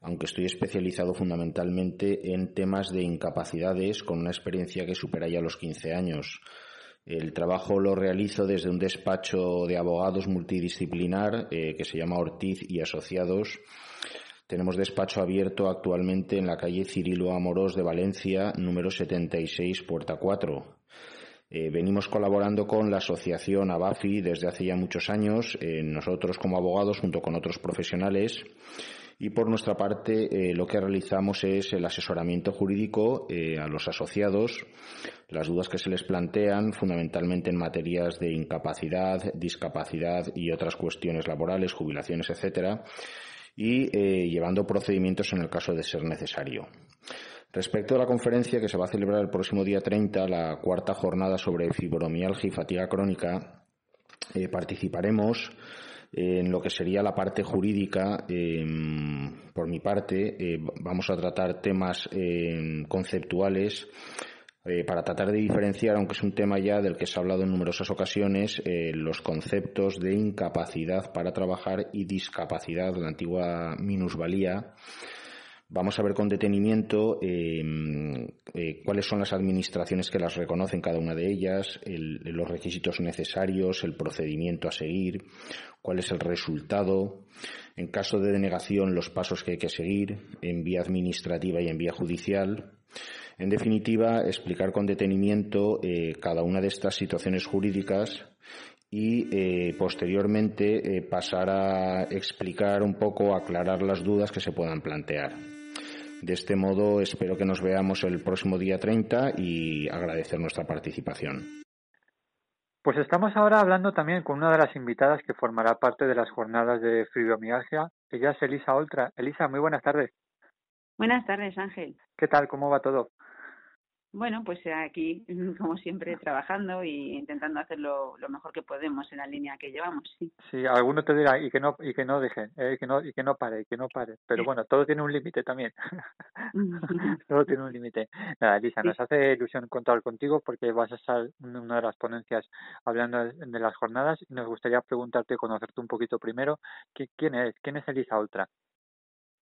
aunque estoy especializado fundamentalmente en temas de incapacidades con una experiencia que supera ya los 15 años. El trabajo lo realizo desde un despacho de abogados multidisciplinar eh, que se llama Ortiz y Asociados. Tenemos despacho abierto actualmente en la calle Cirilo Amorós de Valencia, número 76, puerta 4. Eh, venimos colaborando con la asociación ABAFI desde hace ya muchos años, eh, nosotros como abogados junto con otros profesionales y por nuestra parte eh, lo que realizamos es el asesoramiento jurídico eh, a los asociados, las dudas que se les plantean fundamentalmente en materias de incapacidad, discapacidad y otras cuestiones laborales, jubilaciones, etcétera, y eh, llevando procedimientos en el caso de ser necesario. Respecto a la conferencia que se va a celebrar el próximo día 30, la cuarta jornada sobre fibromialgia y fatiga crónica, participaremos en lo que sería la parte jurídica, eh, por mi parte, eh, vamos a tratar temas eh, conceptuales eh, para tratar de diferenciar, aunque es un tema ya del que se ha hablado en numerosas ocasiones, eh, los conceptos de incapacidad para trabajar y discapacidad, la antigua minusvalía. Vamos a ver con detenimiento eh, eh, cuáles son las administraciones que las reconocen cada una de ellas, el, los requisitos necesarios, el procedimiento a seguir, cuál es el resultado, en caso de denegación los pasos que hay que seguir en vía administrativa y en vía judicial. En definitiva, explicar con detenimiento eh, cada una de estas situaciones jurídicas y eh, posteriormente pasar a explicar un poco, aclarar las dudas que se puedan plantear. De este modo, espero que nos veamos el próximo día 30 y agradecer nuestra participación. Pues estamos ahora hablando también con una de las invitadas que formará parte de las jornadas de fibromialgia. Ella es Elisa Oltra. Elisa, muy buenas tardes. Buenas tardes, Ángel. ¿Qué tal? ¿Cómo va todo? Bueno, pues aquí, como siempre, trabajando y intentando hacer lo, mejor que podemos en la línea que llevamos, sí. Sí, alguno te dirá y que no y que no dejen, eh, que no y que no pare, y que no pare. Pero bueno, todo tiene un límite también. todo tiene un límite. Nada, Lisa, nos hace ilusión contar contigo porque vas a estar en una de las ponencias hablando de las jornadas y nos gustaría preguntarte, conocerte un poquito primero, ¿quién es? ¿Quién es Elisa Ultra?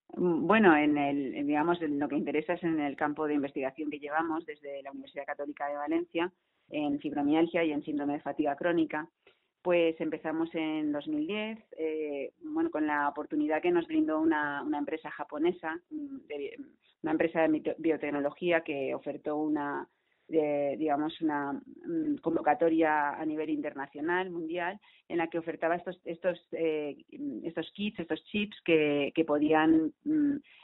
Bueno, en el, digamos, en lo que interesa es en el campo de investigación que llevamos desde la Universidad Católica de Valencia en fibromialgia y en síndrome de fatiga crónica. Pues empezamos en 2010, eh, bueno, con la oportunidad que nos brindó una, una empresa japonesa, de, una empresa de biotecnología que ofertó una, de, digamos, una convocatoria a nivel internacional, mundial, en la que ofertaba estos, estos, eh, estos kits, estos chips que, que podían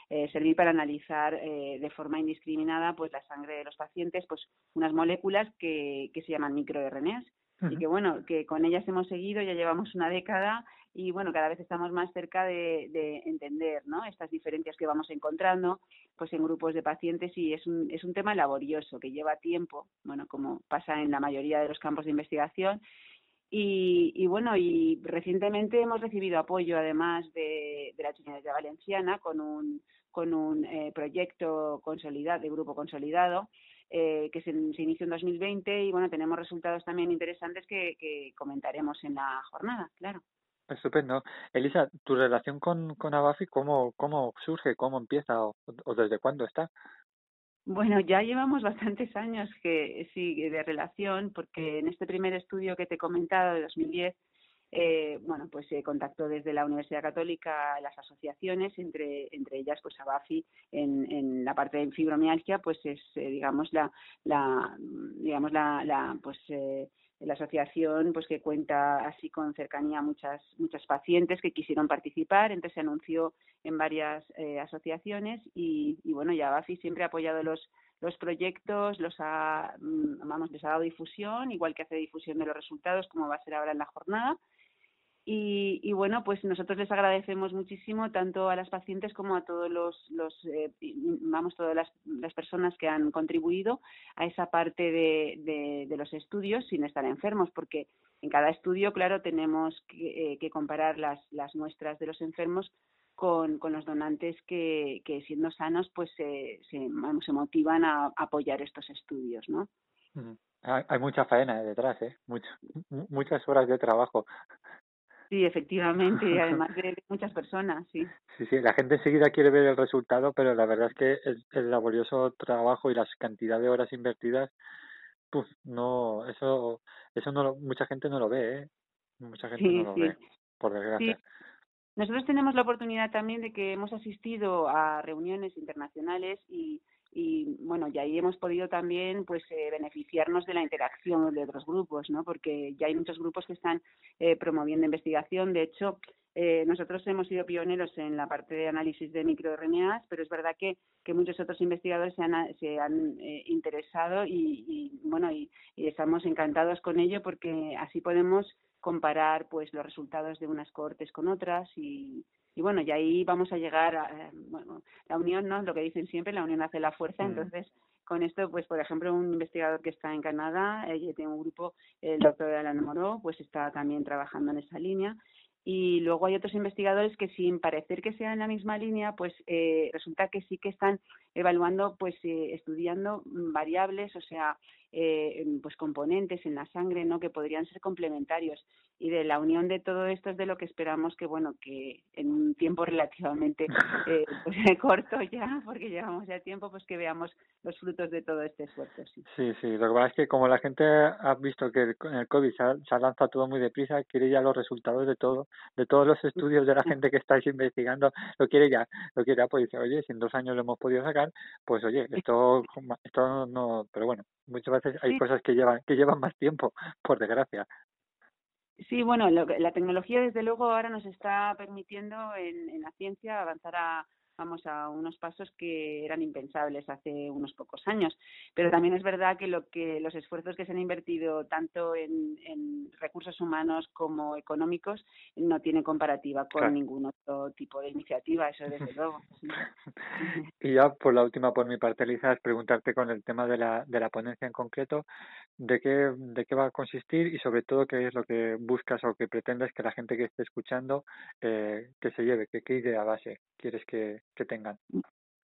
eh, servir para analizar eh, de forma indiscriminada pues la sangre de los pacientes, pues unas moléculas que, que se llaman microRNAs. Y que bueno, que con ellas hemos seguido, ya llevamos una década y bueno, cada vez estamos más cerca de, de, entender ¿no? estas diferencias que vamos encontrando pues en grupos de pacientes y es un, es un tema laborioso que lleva tiempo, bueno, como pasa en la mayoría de los campos de investigación. Y, y bueno, y recientemente hemos recibido apoyo además de, de la Universidad Valenciana con un, con un eh, proyecto consolidado, de grupo consolidado, eh, que se, inició en 2020 y bueno, tenemos resultados también interesantes que comentaremos en la jornada, claro. Estupendo. Elisa, ¿tu relación con, con Abafi cómo, cómo surge, cómo empieza o, o desde cuándo está? Bueno, ya llevamos bastantes años que sí de relación, porque en este primer estudio que te he comentado de 2010 eh, bueno, pues se contactó desde la Universidad Católica las asociaciones, entre, entre ellas pues ABAFI en, en la parte de fibromialgia, pues es eh, digamos la, la digamos la, la pues eh, la asociación pues que cuenta así con cercanía a muchas muchas pacientes que quisieron participar. Entonces se anunció en varias eh, asociaciones y, y, bueno ya ABAFI siempre ha apoyado los los proyectos los ha mm, vamos les ha dado difusión igual que hace difusión de los resultados como va a ser ahora en la jornada y, y, bueno, pues nosotros les agradecemos muchísimo tanto a las pacientes como a todos los, los eh, vamos, todas las, las, personas que han contribuido a esa parte de, de, los estudios sin estar enfermos, porque en cada estudio, claro, tenemos que, eh, comparar las, las muestras de los enfermos con, con los donantes que, que siendo sanos, pues se, se, vamos, se motivan a, apoyar estos estudios, ¿no? Hay mucha faena detrás, ¿eh? Mucho, muchas horas de trabajo. Sí, efectivamente, y además de, muchas personas, sí. Sí, sí, la gente enseguida quiere ver el resultado, pero la verdad es que el, el laborioso trabajo y la cantidad de horas invertidas, pues no, eso, eso no lo, mucha gente no lo ve, ¿eh? Mucha gente sí, no lo sí. ve, por desgracia. Sí. Nosotros tenemos la oportunidad también de que hemos asistido a reuniones internacionales y y bueno y ahí hemos podido también pues eh, beneficiarnos de la interacción de otros grupos no porque ya hay muchos grupos que están eh, promoviendo investigación. De hecho eh, nosotros hemos sido pioneros en la parte de análisis de microRNAs, pero es verdad que, que muchos otros investigadores se han, se han eh, interesado y, y bueno y, y estamos encantados con ello porque así podemos comparar pues los resultados de unas cohortes con otras y, y bueno, y ahí vamos a llegar a, bueno, la unión, ¿no? Lo que dicen siempre, la unión hace la fuerza, mm. entonces con esto, pues por ejemplo, un investigador que está en Canadá, ella tiene un grupo, el doctor Alan Moró, pues está también trabajando en esa línea y luego hay otros investigadores que sin parecer que sea en la misma línea pues eh, resulta que sí que están evaluando pues eh, estudiando variables o sea eh, pues componentes en la sangre no que podrían ser complementarios y de la unión de todo esto es de lo que esperamos que bueno que en un tiempo relativamente eh, pues, corto ya porque llevamos ya tiempo pues que veamos los frutos de todo este esfuerzo sí sí, sí. lo que pasa es que como la gente ha visto que en el covid se ha, se ha lanzado todo muy deprisa quiere ya los resultados de todo de todos los estudios de la gente que estáis investigando lo quiere ya lo quiere ya pues dice oye si en dos años lo hemos podido sacar pues oye esto esto no pero bueno muchas veces hay Sí. cosas que llevan que llevan más tiempo por desgracia Sí, bueno, lo, la tecnología desde luego ahora nos está permitiendo en, en la ciencia avanzar a, vamos, a unos pasos que eran impensables hace unos pocos años. Pero también es verdad que lo que los esfuerzos que se han invertido tanto en, en recursos humanos como económicos no tienen comparativa con Claro. ningún otro tipo de iniciativa, eso desde luego. Y ya por la última por mi parte, Lisa, es preguntarte con el tema de la, de la ponencia en concreto, de qué, de qué va a consistir y sobre todo qué es lo que buscas o que pretendes que la gente que esté escuchando eh, que se lleve, que qué idea base quieres que, que tengan.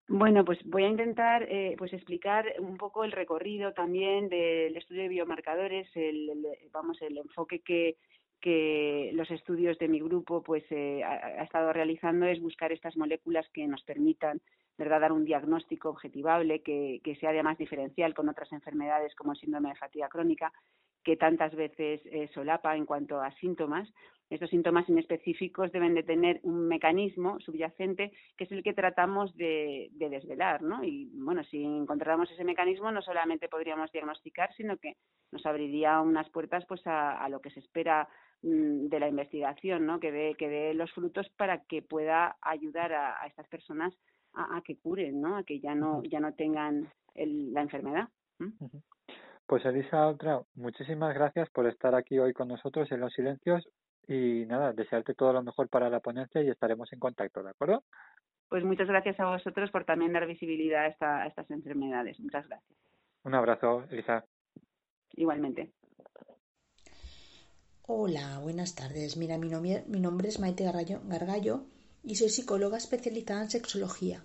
Bueno, pues voy a intentar eh, pues explicar un poco el recorrido también del estudio de biomarcadores, el, el- vamos el enfoque que que los estudios de mi grupo pues eh, ha, estado realizando es buscar estas moléculas que nos permitan verdad dar un diagnóstico objetivable que, que sea además diferencial con otras enfermedades como el síndrome de fatiga crónica que tantas veces eh, solapa en cuanto a síntomas estos síntomas inespecíficos deben de tener un mecanismo subyacente que es el que tratamos de, de desvelar, ¿no? Y bueno, si encontráramos ese mecanismo, no solamente podríamos diagnosticar, sino que nos abriría unas puertas pues a, a lo que se espera mm, de la investigación, ¿no? Que dé, que dé los frutos para que pueda ayudar a, a estas personas a, a que curen, ¿no? A que ya no, ya no tengan el, la enfermedad. ¿m? Pues Elisa Oltra, muchísimas gracias por estar aquí hoy con nosotros en Los Silencios y nada, desearte todo lo mejor para la ponencia y estaremos en contacto, ¿de acuerdo? Pues muchas gracias a vosotros por también dar visibilidad a, esta, a estas enfermedades. Muchas gracias. Un abrazo, Elisa. Igualmente. Hola, buenas tardes. Mira, mi, nombre, mi nombre es Maite Gargallo, Gargallo y soy psicóloga especializada en sexología.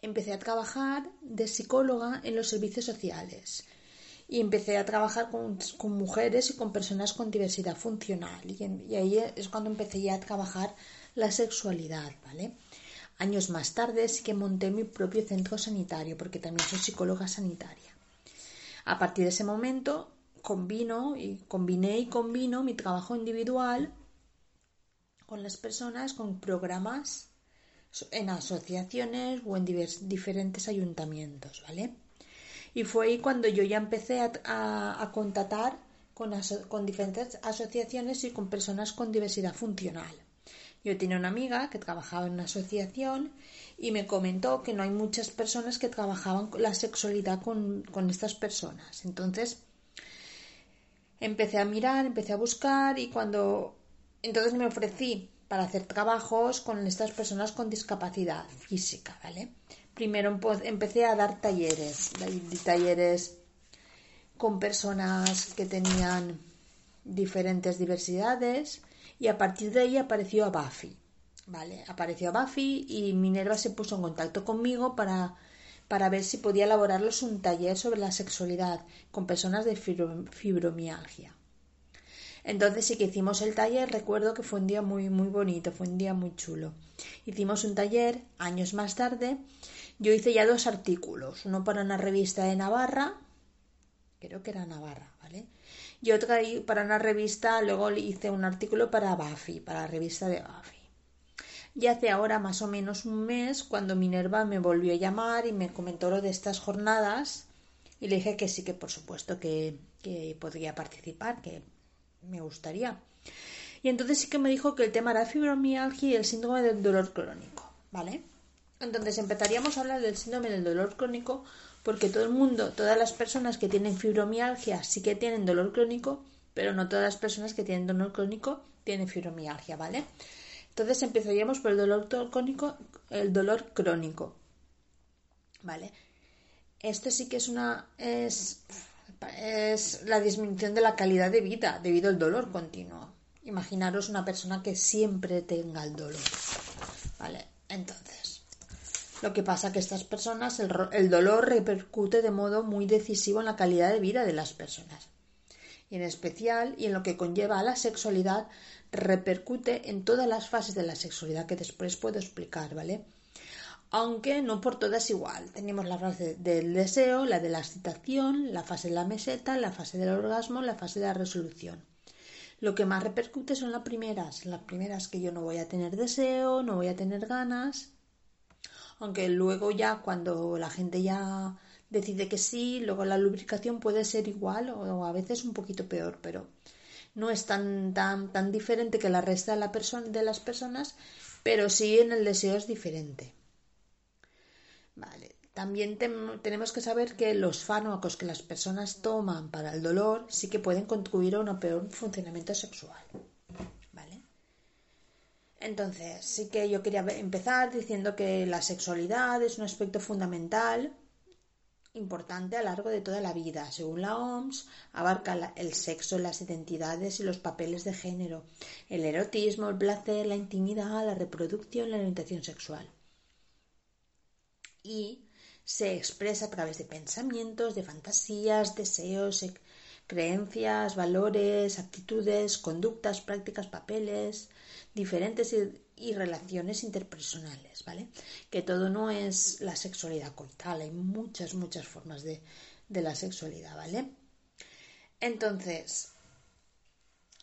Empecé a trabajar de psicóloga en los servicios sociales y empecé a trabajar con, mujeres y con personas con diversidad funcional y, y, ahí es cuando empecé ya a trabajar la sexualidad, ¿vale? Años más tarde sí que monté mi propio centro sanitario, porque también soy psicóloga sanitaria. A partir de ese momento combino y combiné y combino mi trabajo individual con las personas con programas en asociaciones o en diferentes ayuntamientos, ¿vale? Y fue ahí cuando yo ya empecé a, contactar con, con diferentes asociaciones y con personas con diversidad funcional. Yo tenía una amiga que trabajaba en una asociación y me comentó que no hay muchas personas que trabajaban la sexualidad con, con estas personas. Entonces empecé a mirar, empecé a buscar y cuando entonces me ofrecí para hacer trabajos con estas personas con discapacidad física, ¿vale? Primero empecé a dar talleres, talleres con personas que tenían diferentes diversidades y a partir de ahí apareció a Buffy, ¿vale? Apareció a Buffy y Minerva se puso en contacto conmigo para, para ver si podía elaborarlos un taller sobre la sexualidad con personas de fibromialgia. Entonces sí que hicimos el taller, recuerdo que fue un día muy, muy bonito, fue un día muy chulo. Hicimos un taller años más tarde, yo hice ya dos artículos, uno para una revista de Navarra, creo que era Navarra, ¿vale? Y otro para una revista, luego hice un artículo para Buffy, para la revista de Buffy. Y hace ahora más o menos un mes, cuando Minerva me volvió a llamar y me comentó lo de estas jornadas, y le dije que sí, que por supuesto que, que podría participar, que me gustaría. Y entonces sí que me dijo que el tema era fibromialgia y el síndrome del dolor crónico, ¿vale? Entonces empezaríamos a hablar del síndrome del dolor crónico porque todo el mundo, todas las personas que tienen fibromialgia sí que tienen dolor crónico, pero no todas las personas que tienen dolor crónico tienen fibromialgia, ¿vale? Entonces empezaríamos por el dolor crónico, el dolor crónico, ¿vale? Esto sí que es una es es la disminución de la calidad de vida debido al dolor continuo. Imaginaros una persona que siempre tenga el dolor. ¿Vale? Entonces, lo que pasa que estas personas, el, el dolor repercute de modo muy decisivo en la calidad de vida de las personas. Y en especial, y en lo que conlleva a la sexualidad, repercute en todas las fases de la sexualidad que después puedo explicar, ¿vale? aunque no por todas igual. Tenemos la fase del deseo, la de la excitación, la fase de la meseta, la fase del orgasmo, la fase de la resolución. Lo que más repercute son las primeras, las primeras que yo no voy a tener deseo, no voy a tener ganas, aunque luego ya cuando la gente ya decide que sí, luego la lubricación puede ser igual o a veces un poquito peor, pero no es tan tan tan diferente que la resta de, la de las personas, pero sí en el deseo es diferente. Vale. También tenemos que saber que los fármacos que las personas toman para el dolor sí que pueden contribuir a un peor funcionamiento sexual. Entonces, sí que yo quería empezar diciendo que la sexualidad es un aspecto fundamental, importante a lo largo de toda la vida. Según la OMS, abarca el sexo, las identidades y los papeles de género, el erotismo, el placer, la intimidad, la reproducción la orientación sexual y se expresa a través de pensamientos, de fantasías, deseos, creencias, valores, actitudes, conductas, prácticas, papeles, diferentes y, relaciones interpersonales, ¿vale? Que todo no es la sexualidad coital, hay muchas, muchas formas de, de la sexualidad, ¿vale? Entonces,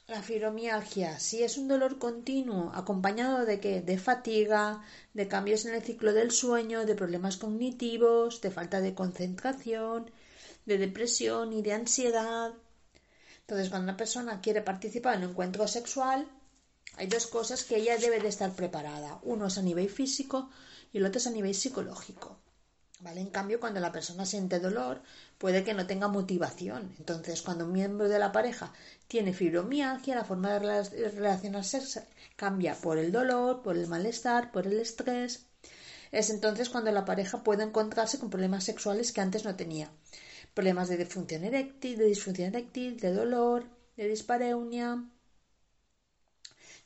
la fibromialgia, si es un dolor continuo, acompañado de qué? De fatiga, de cambios en el ciclo del sueño, de problemas cognitivos, de falta de concentración, de depresión y de ansiedad. Entonces, cuando una persona quiere participar en un encuentro sexual, hay dos cosas que ella debe de estar preparada. Uno es a nivel físico y el otro es a nivel psicológico. ¿Vale? En cambio, cuando la persona siente dolor, puede que no tenga motivación. Entonces, cuando un miembro de la pareja tiene fibromialgia, la forma de relacionarse cambia por el dolor, por el malestar, por el estrés. Es entonces cuando la pareja puede encontrarse con problemas sexuales que antes no tenía. Problemas de disfunción eréctil, de disfunción eréctil, de dolor, de dispareunia,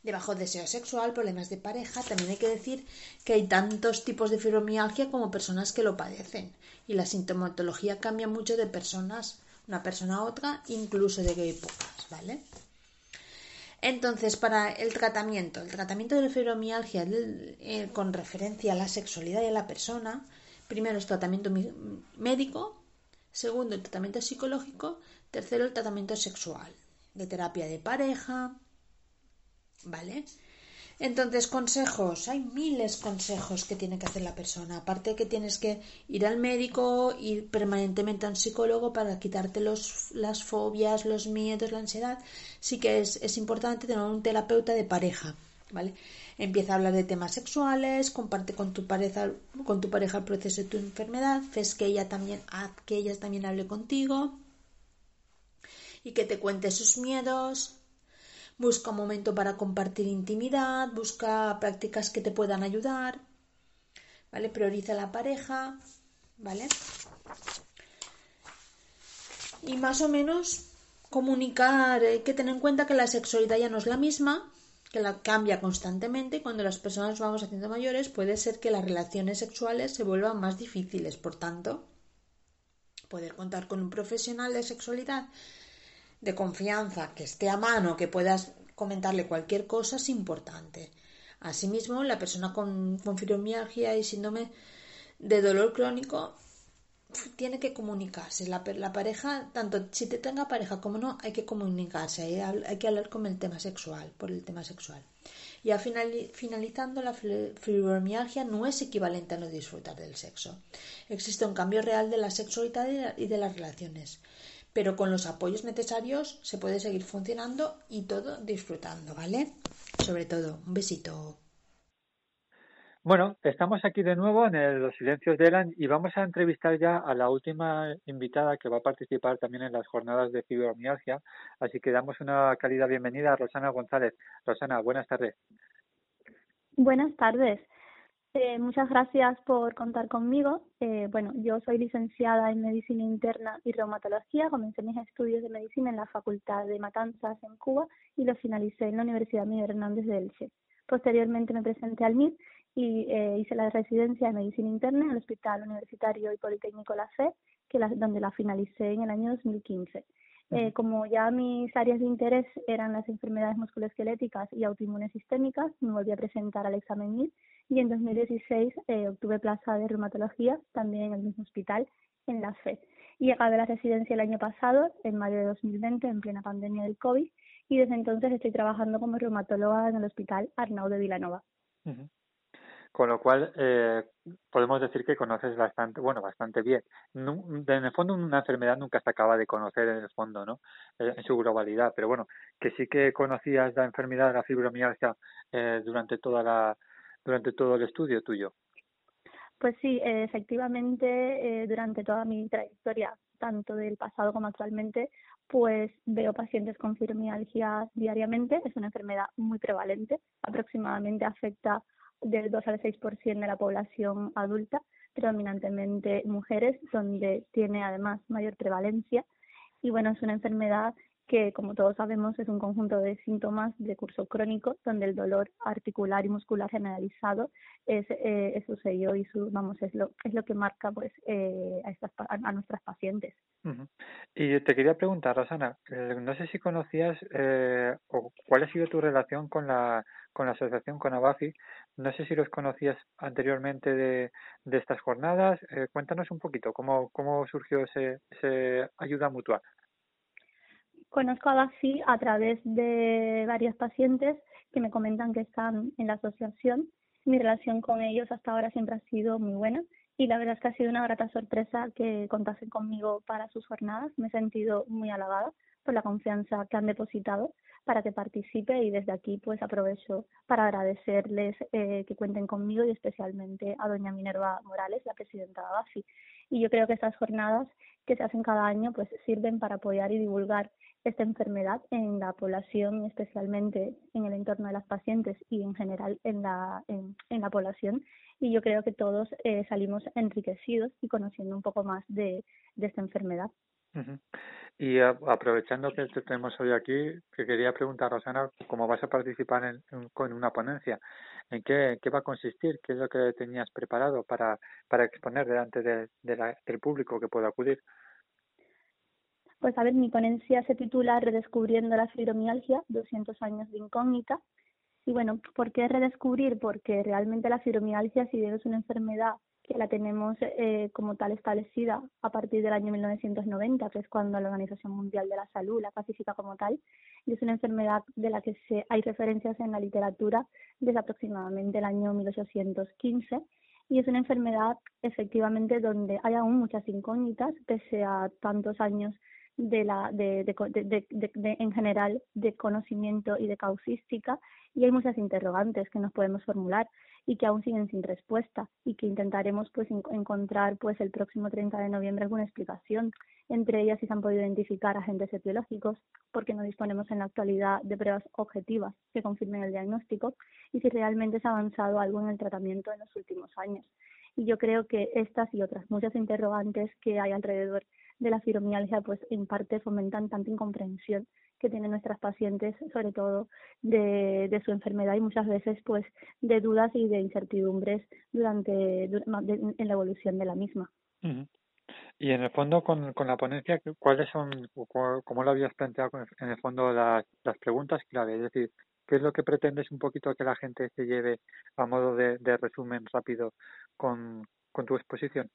de bajo deseo sexual, problemas de pareja. También hay que decir que hay tantos tipos de fibromialgia como personas que lo padecen y la sintomatología cambia mucho de personas, una persona a otra, incluso de épocas, ¿vale? Entonces, para el tratamiento, el tratamiento de la fibromialgia eh, con referencia a la sexualidad y a la persona, primero es tratamiento médico, segundo el tratamiento psicológico, tercero el tratamiento sexual, de terapia de pareja, ¿vale? Entonces, consejos, hay miles de consejos que tiene que hacer la persona. Aparte que tienes que ir al médico, ir permanentemente a un psicólogo para quitarte los, las fobias, los miedos, la ansiedad. Sí que es, es importante tener un terapeuta de pareja, ¿vale? Empieza a hablar de temas sexuales, comparte con tu pareja, con tu pareja el proceso de tu enfermedad, haz que ella también, que ella también hable contigo y que te cuente sus miedos, busca un momento para compartir intimidad, busca prácticas que te puedan ayudar, ¿vale? Prioriza la pareja, ¿vale? Y más o menos comunicar, hay que tener en cuenta que la sexualidad ya no es la misma, que la cambia constantemente cuando las personas vamos haciendo mayores puede ser que las relaciones sexuales se vuelvan más difíciles, por tanto, poder contar con un profesional de sexualidad de confianza, que esté a mano, que puedas comentarle cualquier cosa es importante. Asimismo, la persona con, fibromialgia y síndrome de dolor crónico tiene que comunicarse. La, la, pareja, tanto si te tenga pareja como no, hay que comunicarse, hay, hay que hablar con el tema sexual, por el tema sexual. Y finalizando, la fibromialgia no es equivalente a no disfrutar del sexo. Existe un cambio real de la sexualidad y de las relaciones pero con los apoyos necesarios se puede seguir funcionando y todo disfrutando, ¿vale? Sobre todo, un besito. Bueno, estamos aquí de nuevo en Los Silencios de Elan y vamos a entrevistar ya a la última invitada que va a participar también en las jornadas de fibromialgia. Así que damos una cálida bienvenida a Rosana González. Rosana, buenas tardes. Buenas tardes. Eh, muchas gracias por contar conmigo. Eh, bueno, yo soy licenciada en Medicina Interna y Reumatología. Comencé mis estudios de medicina en la Facultad de Matanzas en Cuba y los finalicé en la Universidad Miguel Hernández de Elche. Posteriormente me presenté al MIR y eh, hice la residencia de Medicina Interna en el Hospital Universitario y Politécnico La Fe, que donde la finalicé en el año 2015. Eh, como ya mis áreas de interés eran las enfermedades musculoesqueléticas y autoinmunes sistémicas, me volví a presentar al examen MIR y en 2016 eh, obtuve plaza de reumatología también en el mismo hospital, en la FE. Y acabé la residencia el año pasado, en mayo de 2020, en plena pandemia del COVID, y desde entonces estoy trabajando como reumatóloga en el Hospital Arnau de Vilanova. Con lo cual, eh, podemos decir que conoces bastante, bueno, bastante bien. en el fondo, una enfermedad nunca se acaba de conocer en el fondo, ¿no? Eh, en su globalidad, pero bueno, que sí que conocías la enfermedad, la fibromialgia, eh, durante toda la, durante todo el estudio tuyo. Pues sí, efectivamente, durante toda mi trayectoria, tanto del pasado como actualmente, pues veo pacientes con fibromialgia diariamente. Es una enfermedad muy prevalente, aproximadamente afecta del 2 al 6% de la población adulta, predominantemente mujeres, donde tiene además mayor prevalencia. Y bueno, es una enfermedad que, como todos sabemos, es un conjunto de síntomas de curso crónico, donde el dolor articular y muscular generalizado es, eh, su sello y su, vamos, es lo, es lo que marca pues eh, a, estas, a, nuestras pacientes. Y te quería preguntar, Rosana, eh, no sé si conocías eh, o cuál ha sido tu relación con la con la asociación con Abafi. No sé si los conocías anteriormente de, de estas jornadas. Eh, cuéntanos un poquito cómo, cómo surgió ese, ese ayuda mutua. Conozco a Abafi a través de varios pacientes que me comentan que están en la asociación. Mi relación con ellos hasta ahora siempre ha sido muy buena y la verdad es que ha sido una grata sorpresa que contasen conmigo para sus jornadas. Me he sentido muy halagada por la confianza que han depositado para que participe y desde aquí pues aprovecho para agradecerles eh, que cuenten conmigo y especialmente a doña Minerva Morales, la presidenta de ABAFI. Y yo creo que estas jornadas que se hacen cada año pues sirven para apoyar y divulgar esta enfermedad en la población, especialmente en el entorno de las pacientes y en general en la, en, la población. Y yo creo que todos eh, salimos enriquecidos y conociendo un poco más de esta enfermedad. Y aprovechando que te tenemos hoy aquí, que quería preguntar, Rosana, cómo vas a participar en, en, una ponencia, ¿en qué, qué, va a consistir? ¿Qué es lo que tenías preparado para, para exponer delante de, del público que pueda acudir? Pues a ver, mi ponencia se titula Redescubriendo la fibromialgia, 200 años de incógnita. Y bueno, ¿por qué redescubrir? Porque realmente la fibromialgia, si bien es una enfermedad que la tenemos eh, como tal establecida a partir del año 1990, que es cuando la Organización Mundial de la Salud la clasifica como tal, y es una enfermedad de la que se, hay referencias en la literatura desde aproximadamente el año 1815 y es una enfermedad efectivamente donde hay aún muchas incógnitas pese a tantos años de la de, de, de, en general de conocimiento y de causística y hay muchas interrogantes que nos podemos formular y que aún siguen sin respuesta y que intentaremos pues encontrar pues el próximo 30 de noviembre alguna explicación. Entre ellas si se han podido identificar agentes etiológicos porque no disponemos en la actualidad de pruebas objetivas que confirmen el diagnóstico y si realmente se ha avanzado algo en el tratamiento en los últimos años. Y yo creo que estas y otras muchas interrogantes que hay alrededor de la fibromialgia pues en parte fomentan tanta incomprensión que tienen nuestras pacientes, sobre todo de, de su enfermedad y muchas veces pues de dudas y de incertidumbres durante en la evolución de la misma. Y en el fondo con, con la ponencia, ¿cuáles son, cómo lo habías planteado en el fondo las, las preguntas clave? Es decir, ¿qué es lo que pretendes un poquito que la gente se lleve a modo de, resumen rápido con, con tu exposición?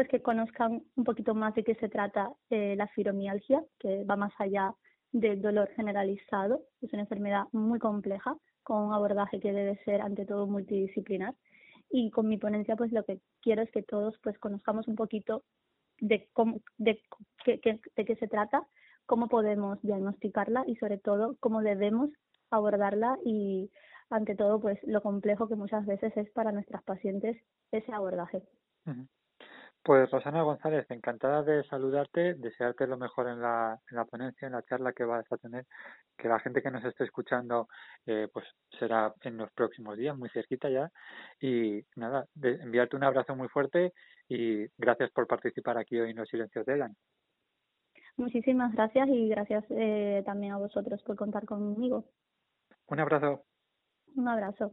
Pues que conozcan un poquito más de qué se trata eh, la fibromialgia, que va más allá del dolor generalizado. Es una enfermedad muy compleja, con un abordaje que debe ser ante todo multidisciplinar. Y con mi ponencia, pues lo que quiero es que todos pues conozcamos un poquito de cómo, de, de qué se trata, cómo podemos diagnosticarla y sobre todo cómo debemos abordarla y ante todo pues lo complejo que muchas veces es para nuestras pacientes ese abordaje. Pues Rosana González, encantada de saludarte, desearte lo mejor en la, en la ponencia, en la charla que vas a tener, que la gente que nos esté escuchando eh, pues será en los próximos días, muy cerquita ya, y nada, enviarte un abrazo muy fuerte y gracias por participar aquí hoy en Los Silencios de Elan. Muchísimas gracias y gracias eh, también a vosotros por contar conmigo. Un abrazo. Un abrazo.